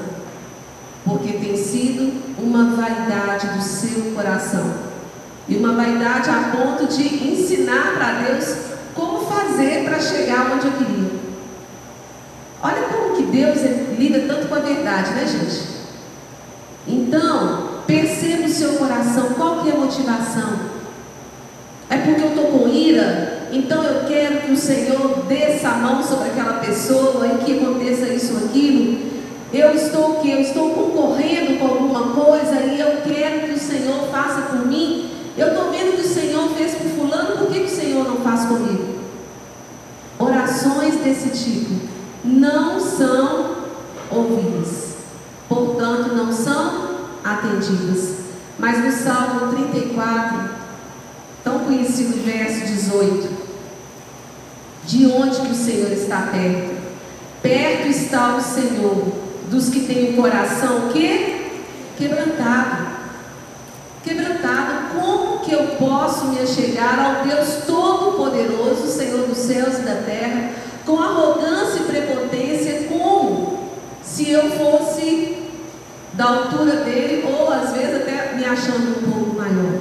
porque tem sido uma vaidade do seu coração. E uma vaidade a ponto de ensinar para Deus como fazer para chegar onde eu queria. Olha como que Deus lida tanto com a verdade, né, gente? Então, perceba o seu coração, qual que é a motivação? É porque eu estou com ira, então eu quero que o Senhor desça a mão sobre aquela pessoa e que aconteça isso ou aquilo. Eu estou que eu estou concorrendo com alguma coisa e eu quero que o Senhor faça por mim eu estou vendo que o Senhor fez com fulano, por que, que o Senhor não faz comigo? Orações desse tipo não são ouvidas. Atendidas. Mas no Salmo 34, tão conhecido verso 18, de onde que o Senhor está perto? Perto está o Senhor dos que têm o coração que quebrantado. Quebrantado, como que eu posso me achegar ao Deus Todo-Poderoso, Senhor dos céus e da terra, com arrogância e prepotência, como se eu fosse da altura dele, ou às vezes até me achando um pouco maior.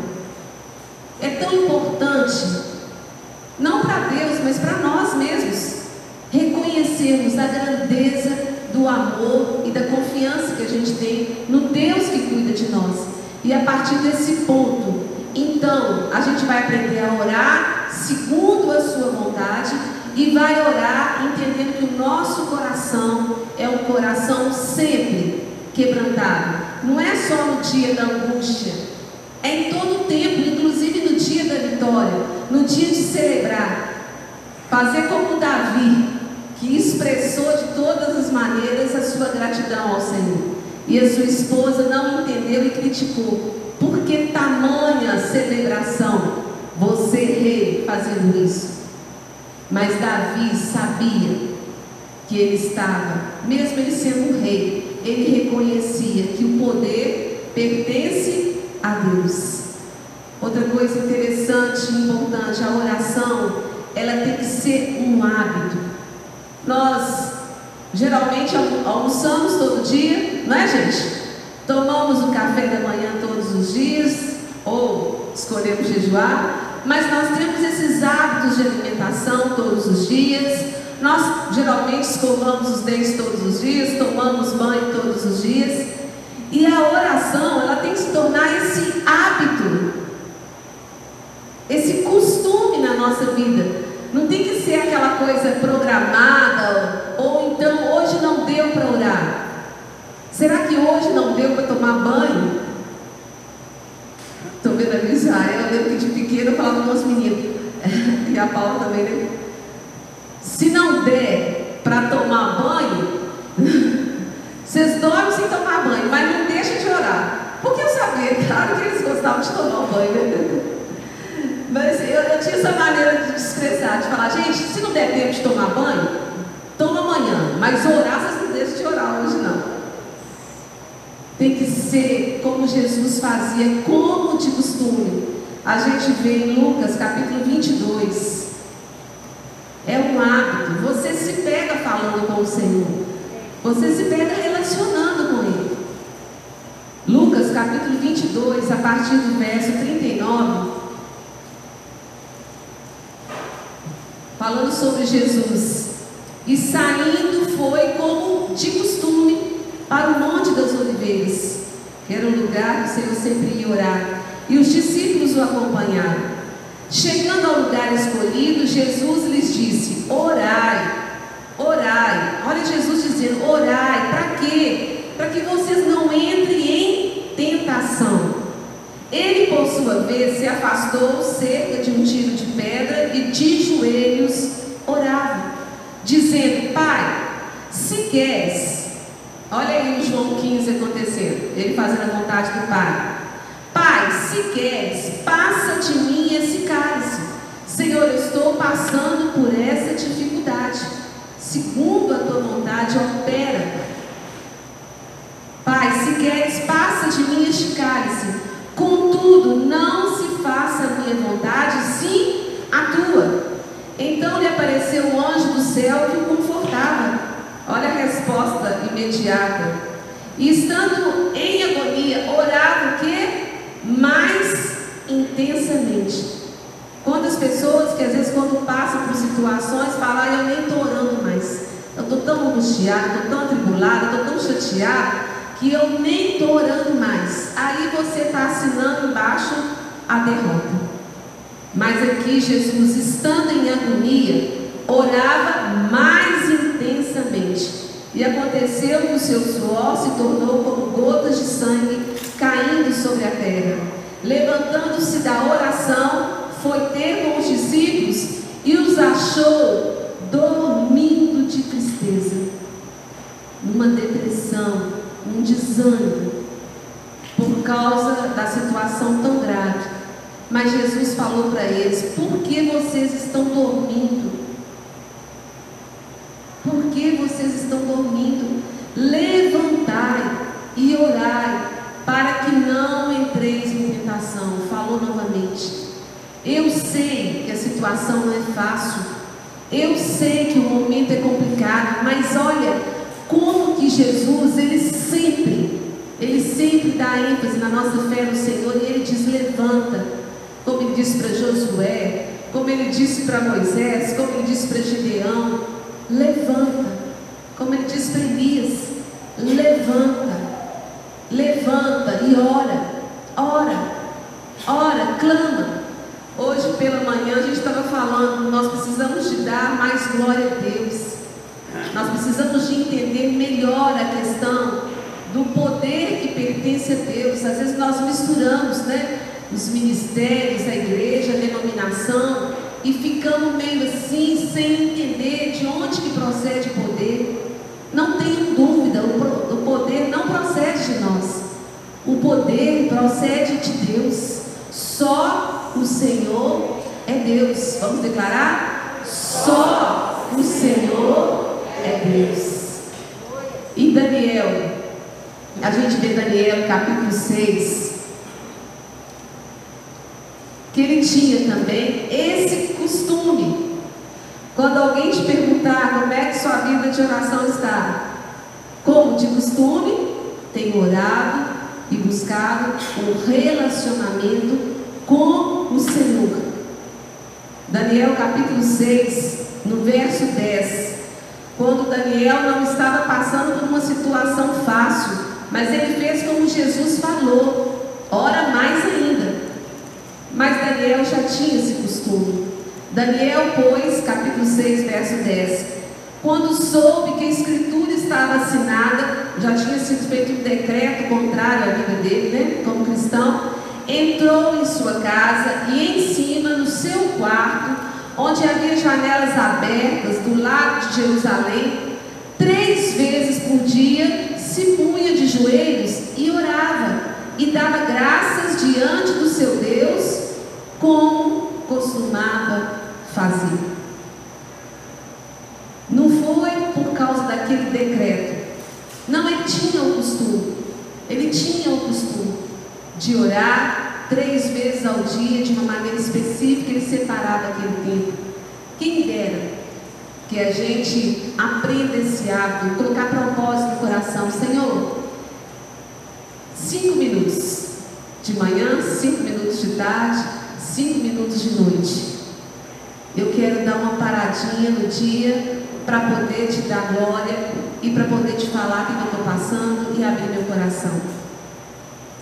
É tão importante, não para Deus, mas para nós mesmos, reconhecermos a grandeza do amor e da confiança que a gente tem no Deus que cuida de nós. E a partir desse ponto, então, a gente vai aprender a orar segundo a sua vontade e vai orar entendendo que o nosso coração é um coração sempre quebrantado. Não é só no dia da angústia, é em todo o tempo, inclusive no dia da vitória, no dia de celebrar. Fazer como Davi, que expressou de todas as maneiras a sua gratidão ao Senhor. E a sua esposa não entendeu e criticou. Por que tamanha celebração? Você, rei, fazendo isso. Mas Davi sabia que ele estava, mesmo ele sendo um rei, ele reconhecia que o poder pertence a Deus. Outra coisa interessante e importante, a oração, ela tem que ser um hábito. Nós geralmente almoçamos todo dia, não é gente? Tomamos o café da manhã todos os dias, ou escolhemos jejuar, mas nós temos esses hábitos de alimentação todos os dias. Nós geralmente escovamos os dentes todos os dias, tomamos banho todos os dias. E a oração, ela tem que se tornar esse hábito, esse costume na nossa vida. Não tem que ser aquela coisa programada, ou então hoje não deu para orar. Será que hoje não deu para tomar banho? Estou vendo ali Israel, eu lembro que de pequeno eu falava com os meninos, e a Paula também, né? Se não der para tomar banho, vocês dormem sem tomar banho, mas não deixem de orar. Porque eu sabia, claro que eles gostavam de tomar banho, né? Mas eu, eu tinha essa maneira de expressar, de falar, gente, se não der tempo de tomar banho, toma amanhã, mas orar vocês não deixam de orar hoje não. Tem que ser como Jesus fazia, como de costume. A gente vê em Lucas capítulo 22. É um hábito. Você se pega falando com o Senhor. Você se pega relacionando com Ele. Lucas capítulo 22, a partir do verso 39. falando sobre Jesus. E saindo foi como de costume para o Monte das Oliveiras, que era um lugar que o Senhor sempre ia orar. E os discípulos o acompanharam. Chegando ao lugar escolhido, Jesus lhes disse: Orai, orai. Olha Jesus dizendo: Orai, para quê? Para que vocês não entrem em tentação. Ele, por sua vez, se afastou cerca de um tiro de pedra e de joelhos orava, dizendo: Pai, se queres, olha aí o João 15 acontecendo, ele fazendo a vontade do Pai. Pai, se queres, passa de mim esse cálice. Senhor, eu estou passando por essa dificuldade. Segundo a tua vontade, opera. Pai, se queres, passa de mim este cálice. Contudo, não se faça a minha vontade, sim a tua. Então lhe apareceu um anjo do céu que o confortava. Olha a resposta imediata. E estando em agonia, orava o que? Mais intensamente. Quantas pessoas que às vezes quando passam por situações falam, ah, eu nem estou orando mais. Eu estou tão angustiada, estou tão atribulada, estou tão chateada que eu nem estou orando mais. Aí você está assinando embaixo a derrota. Mas aqui Jesus, estando em agonia, orava mais intensamente. E aconteceu que o seu suor se tornou como gotas de sangue caindo sobre a terra. Levantando-se da oração, foi ter com os discípulos e os achou dormindo de tristeza, numa depressão, um desânimo. Por causa da situação tão grave. Mas Jesus falou para eles: por que vocês estão dormindo? Por que vocês estão dormindo? Levantai e orai, para que não entreis em tentação. Falou novamente. Eu sei que a situação não é fácil. Eu sei que o momento é complicado, mas olha como que Jesus, ele sempre, ele sempre dá ênfase na nossa fé no Senhor e ele diz: levanta, como ele disse para Josué, como ele disse para Moisés, como ele disse para Gideão, levanta, como ele disse para Elias, levanta, levanta e ora, ora, ora, clama. Hoje pela manhã a gente estava falando, nós precisamos de dar mais glória a Deus. Nós precisamos de entender melhor a questão do poder que pertence a Deus. Às vezes nós misturamos, né, os ministérios, a igreja, a denominação e ficamos meio assim sem entender de onde que procede o poder. Não tenham dúvida, o poder não procede de nós. O poder procede de Deus. Só o Senhor é Deus. Vamos declarar? Só o Senhor é Deus. E Daniel, a gente vê Daniel capítulo 6, que ele tinha também esse costume. Quando alguém te perguntar como é que sua vida de oração está, como de costume, tem orado e buscado um relacionamento com o Senhor. Daniel capítulo 6, no verso 10. Quando Daniel não estava passando por uma situação fácil, mas ele fez como Jesus falou, ora mais ainda. Mas Daniel já tinha esse costume. Daniel, pois, capítulo 6, verso 10. Quando soube que a escritura estava assinada, já tinha sido feito um decreto contrário à vida dele, né, como cristão, entrou em sua casa e em cima, no seu quarto, onde havia janelas abertas do lado de Jerusalém, três vezes por dia se punha de joelhos e orava e dava graças diante do seu Deus, como costumava fazer. Não foi por causa daquele decreto. Não, ele tinha o costume. Ele tinha o costume de orar três vezes ao dia, de uma maneira específica, ele separava aquele tempo. Quem dera que a gente aprenda esse hábito, colocar propósito no coração, Senhor, cinco minutos de manhã, cinco minutos de tarde, cinco minutos de noite. Eu quero dar uma paradinha no dia para poder te dar glória e para poder te falar o que eu estou passando e abrir meu coração.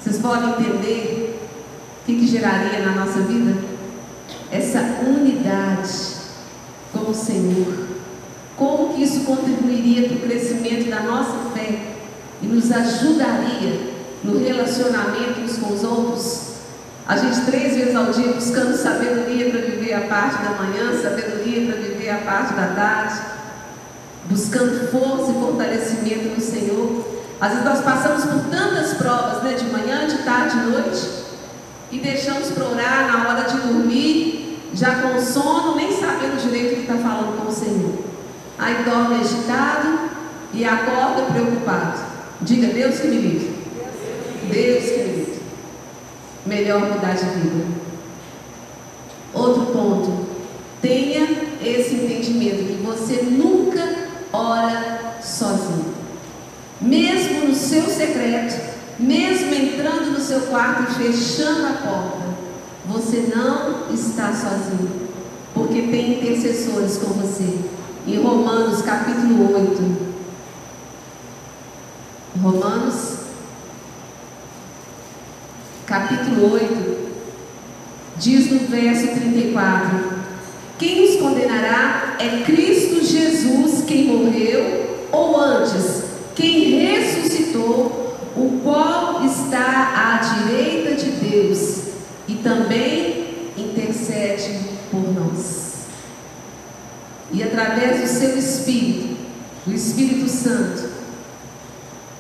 Vocês podem entender o que, que geraria na nossa vida? Essa unidade com o Senhor. Como que isso contribuiria para o crescimento da nossa fé e nos ajudaria no relacionamento uns com os outros? A gente três vezes ao dia buscando sabedoria para viver a parte da manhã, sabedoria para viver a parte da tarde, buscando força e fortalecimento no Senhor. Às vezes nós passamos por tantas provas, né, de manhã, de tarde, de noite, e deixamos para orar na hora de dormir, já com sono, nem sabendo direito o que está falando com o Senhor. Aí dorme agitado e acorda preocupado. Diga, Deus que me livre. Deus que me livre. Melhor mudar de vida. Outro ponto. Tenha esse entendimento que você nunca ora sozinho mesmo no seu secreto, mesmo entrando no seu quarto e fechando a porta, você não está sozinho, porque tem intercessores com você. Em Romanos capítulo 8, Romanos capítulo 8, diz no verso 34: Quem os condenará é Cristo Jesus, quem morreu, ou antes quem ressuscitou, o qual está à direita de Deus e também intercede por nós. E através do seu Espírito, do Espírito Santo,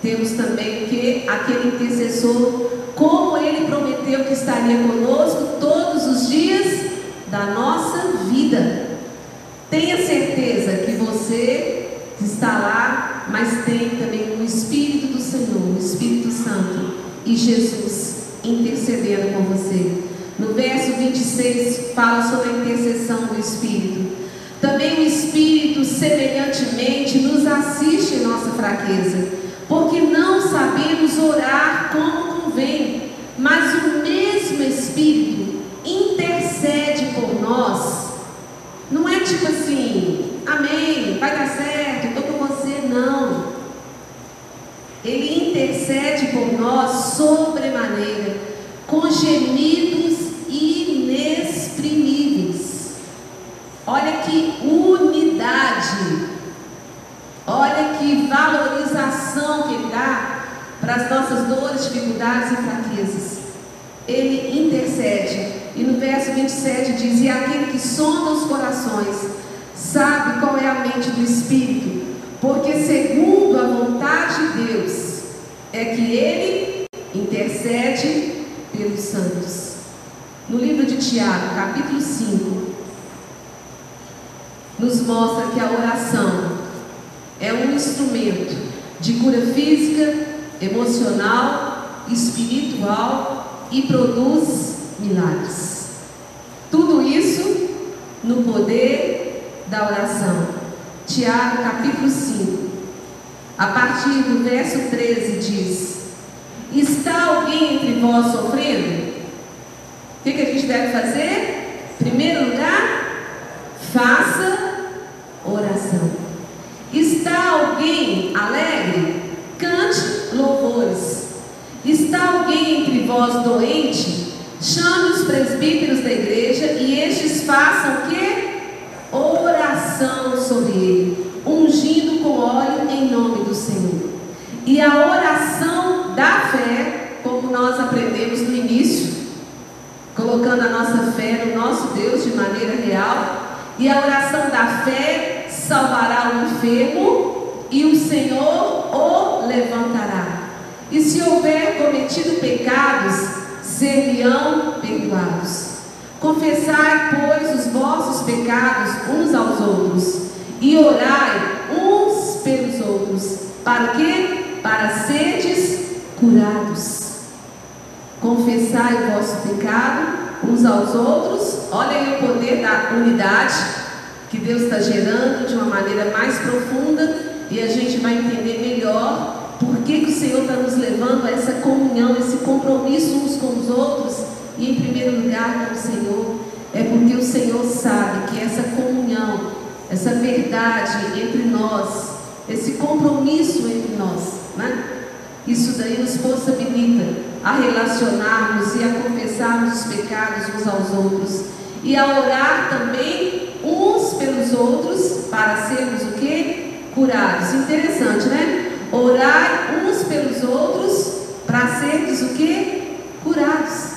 temos também que aquele intercessor como Ele prometeu que estaria conosco todos os dias da nossa vida. Tenha certeza que você está lá, mas tem também o Espírito do Senhor, o Espírito Santo e Jesus intercedendo com você. No verso 26 fala sobre a intercessão do Espírito. Também o Espírito, semelhantemente, nos assiste em nossa fraqueza, porque não sabemos orar como convém, mas o mesmo Espírito intercede por nós. Não é tipo assim, amém, vai dar certo, estou com você, não. Ele intercede por nós sobremaneira, com gemidos inexprimíveis. Olha que unidade, olha que valorização que Ele dá para as nossas dores, dificuldades e fraquezas. Ele intercede. E no verso 27 diz: E aquele que sonda os corações sabe qual é a mente do Espírito, porque segundo a vontade de Deus é que Ele intercede pelos santos. No livro de Tiago, capítulo 5, nos mostra que a oração é um instrumento de cura física, emocional, espiritual e produz milagres. Tudo isso no poder da oração. Tiago capítulo 5, a partir do verso 13 diz: Está alguém entre vós sofrendo? O que, que a gente deve fazer? Primeiro lugar, faça oração. Está alguém alegre? Cante louvores. Está alguém entre vós doente? Chame os presbíteros da igreja e estes façam o quê? Oração sobre ele, em nome do Senhor. E a oração da fé, como nós aprendemos no início, colocando a nossa fé no nosso Deus de maneira real. E a oração da fé salvará o enfermo e o Senhor o levantará. E se houver cometido pecados, seriam perdoados. Confessai, pois, os vossos pecados uns aos outros, e orai uns pelos outros. Para quê? Para seres curados. Confessai o vosso pecado uns aos outros. Olha aí o poder da unidade que Deus está gerando de uma maneira mais profunda e a gente vai entender melhor por que, que o Senhor está nos levando a essa comunhão, esse compromisso uns com os outros e em primeiro lugar com o Senhor. É porque o Senhor sabe que essa comunhão, essa verdade entre nós, esse compromisso entre nós, né? Isso daí nos possibilita a relacionarmos e a confessarmos os pecados uns aos outros e a orar também uns pelos outros para sermos o que? Curados. Interessante, né? Orar uns pelos outros para sermos o que? Curados.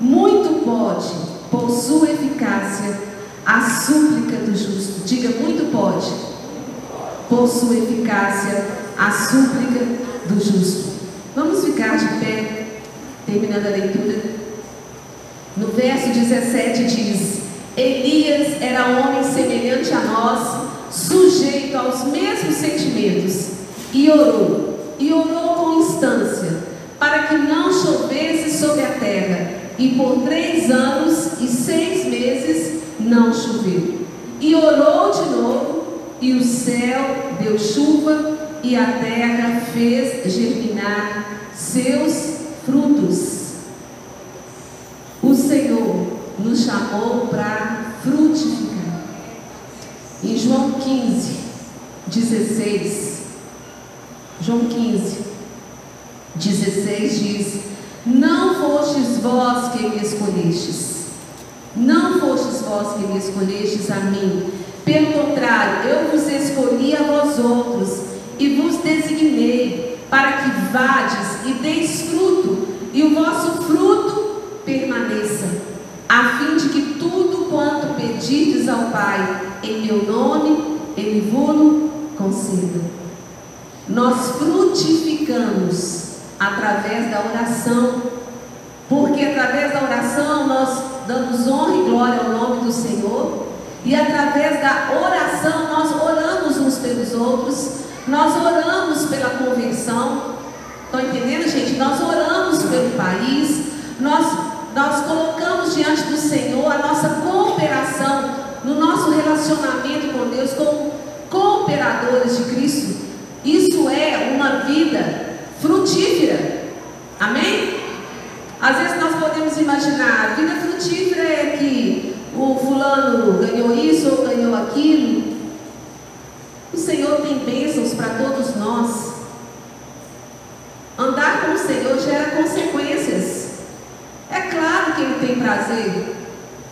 Muito pode, por sua eficácia, a súplica do justo. Diga, muito pode, por sua eficácia, a súplica do justo. Vamos ficar de pé terminando a leitura. No verso 17 diz: Elias era homem semelhante a nós, sujeito aos mesmos sentimentos, e orou, e orou com instância, para que não chovesse sobre a terra, e por três anos e seis meses não choveu. E orou de novo, e o céu deu chuva, e a terra fez germinar seus frutos. O Senhor nos chamou para frutificar. Em João 15, 16, João 15, 16 diz: Não fostes vós que me escolhestes, não fostes vós que me escolhestes a mim, pelo contrário, eu vos escolhi a vós outros e vos designei para que vades e deis fruto, e o vosso fruto permaneça, a fim de que tudo quanto pedirdes ao Pai em meu nome, Ele vos conceda. Nós frutificamos através da oração através da oração nós damos honra e glória ao nome do Senhor. E através da oração nós oramos uns pelos outros. Nós oramos pela convenção. Estão entendendo, gente? Nós oramos pelo país. Nós, nós colocamos diante do Senhor a nossa cooperação no nosso relacionamento com Deus como cooperadores de Cristo. Isso é uma vida frutífera. Amém? Às vezes nós podemos imaginar, a vida frutífera é que o fulano ganhou isso ou ganhou aquilo. O Senhor tem bênçãos para todos nós. Andar com o Senhor gera consequências. É claro que Ele tem prazer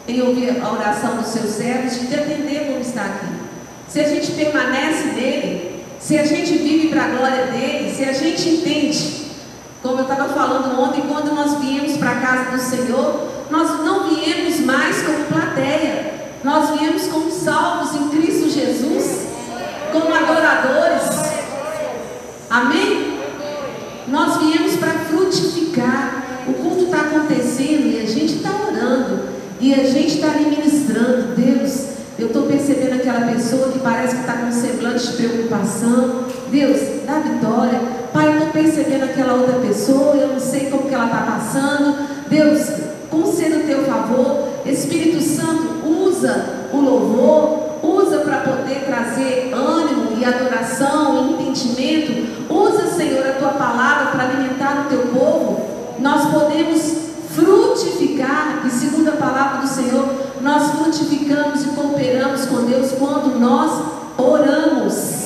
em ouvir a oração dos seus servos, de atender como está aqui. Se a gente permanece nele, se a gente vive para a glória dele, se a gente entende, como eu estava falando ontem, quando nós viemos para a casa do Senhor, nós não viemos mais como plateia, nós viemos como salvos em Cristo Jesus, como adoradores. Amém? Nós viemos para frutificar. O culto está acontecendo e a gente está orando. E a gente está ali ministrando. Deus, eu estou percebendo aquela pessoa que parece que está com um semblante de preocupação. Deus, dá vitória. Pai, eu estou percebendo aquela outra pessoa, eu não sei como que ela está passando. Deus, conceda o teu favor. Espírito Santo, usa o louvor, usa para poder trazer ânimo e adoração e entendimento. Usa, Senhor, a tua palavra para alimentar o teu povo. Nós podemos frutificar, e segundo a palavra do Senhor, nós frutificamos e cooperamos com Deus quando nós oramos.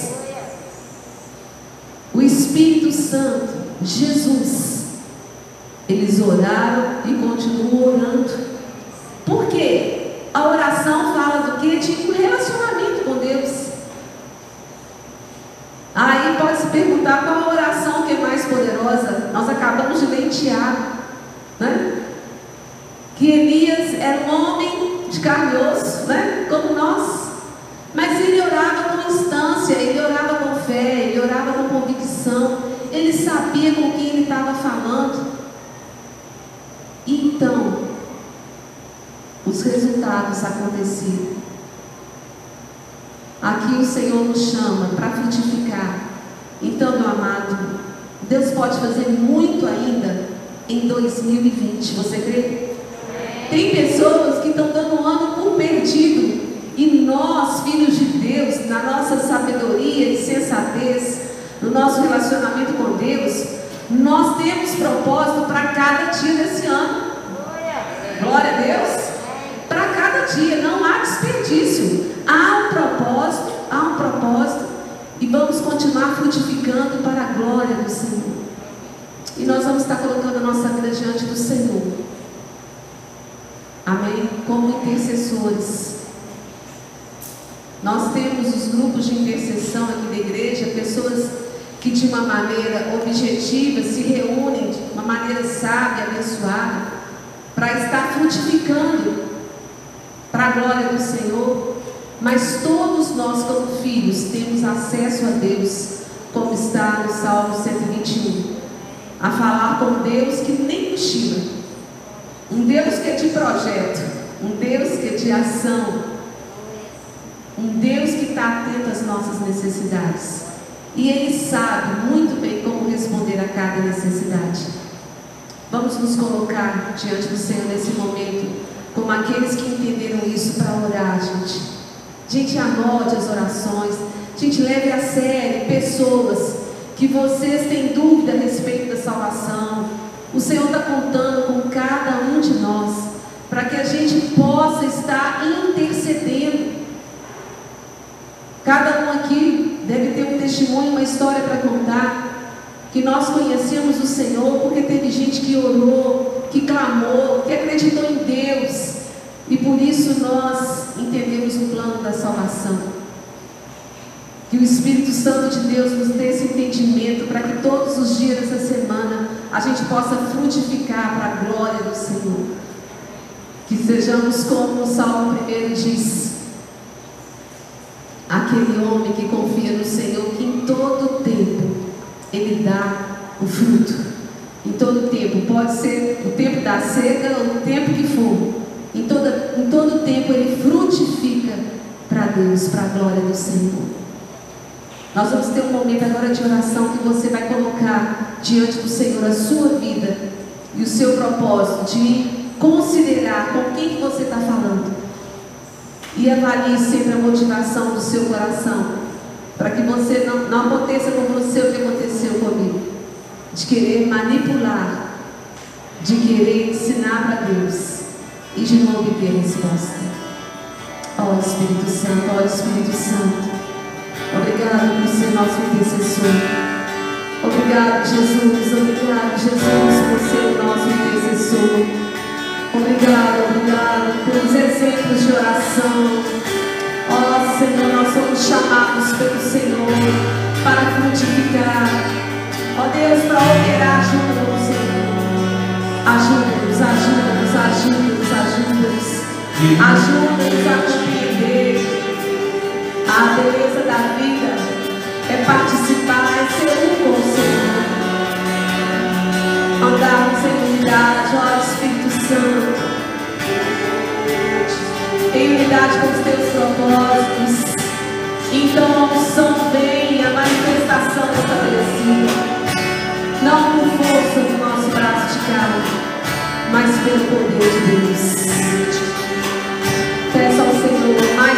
O Espírito Santo, Jesus, eles oraram e continuam orando. Por quê? A oração fala do que? De um relacionamento com Deus. Aí pode se perguntar qual a oração que é mais poderosa. Nós acabamos de Tiago né? Que Elias era um homem de carne e osso, né? como nós, mas ele orava com instância, ele orava com fé, ele orava com convicção, ele sabia com quem ele estava falando. E então, os resultados aconteceram. Aqui o Senhor nos chama para frutificar. Então, meu amado, Deus pode fazer muito ainda em 2020. Você crê? Tem pessoas que estão dando um ano por perdido. E nós, filhos de Deus, na nossa sabedoria e sensatez, no nosso relacionamento com Deus, nós temos propósito para cada dia desse ano. Glória a Deus. Dia, não há desperdício. Há um propósito, há um propósito. E vamos continuar frutificando para a glória do Senhor. E nós vamos estar colocando a nossa vida diante do Senhor. Amém? Como intercessores. Nós temos os grupos de intercessão aqui da igreja, pessoas que de uma maneira objetiva se reúnem de uma maneira sábia, abençoada, para estar frutificando para a glória do Senhor. Mas todos nós, como filhos, temos acesso a Deus, como está no Salmo 121 a falar com Deus que nem cochila. Um Deus que é de projeto, um Deus que é de ação, um Deus que está atento às nossas necessidades. E Ele sabe muito bem como responder a cada necessidade. Vamos nos colocar diante do Senhor nesse momento, como aqueles que entenderam isso para orar, gente. Gente, anote as orações. Gente, leve a sério pessoas que vocês têm dúvida a respeito da salvação. O Senhor está contando com cada um de nós, para que a gente possa estar intercedendo. Cada um aqui deve ter um testemunho, uma história para contar. Que nós conhecemos o Senhor porque teve gente que orou, que clamou, que acreditou em Deus. E por isso nós entendemos o plano da salvação. Que o Espírito Santo de Deus nos dê esse entendimento para que todos os dias dessa semana a gente possa frutificar para a glória do Senhor. Que sejamos como o Salmo 1 diz: aquele homem que confia no Senhor, que em todo tempo ele dá o fruto. Em todo tempo pode ser o tempo da seca ou o tempo que for, em, toda, em todo tempo ele frutifica para Deus, para a glória do Senhor. Nós vamos ter um momento agora de oração que você vai colocar diante do Senhor a sua vida e o seu propósito de considerar com quem que você está falando. E avalie sempre a motivação do seu coração. Para que você não, não aconteça com você o que aconteceu comigo. De querer manipular. De querer ensinar para Deus. E de não obter resposta. Ó oh, Espírito Santo, ó oh, Espírito Santo. Obrigado por ser nosso intercessor. Obrigado, Jesus. Obrigado, Jesus, por ser o nosso intercessor. Obrigado, obrigado pelos exemplos de oração. Ó oh, Senhor, nós somos chamados pelo Senhor para frutificar. Ó Deus, para operar o Senhor. Ajuda-nos, ajuda-nos, ajuda-nos, ajuda-nos. Ajuda-nos a compreender a beleza da vida. É participar, é ser um com o Senhor. Andarmos em unidade, ó Espírito Santo, em unidade com os teus propósitos. Então a unção vem, a manifestação estabelecida não por força do nosso braço de carne, mas pelo poder de Deus. Peça ao Senhor mais.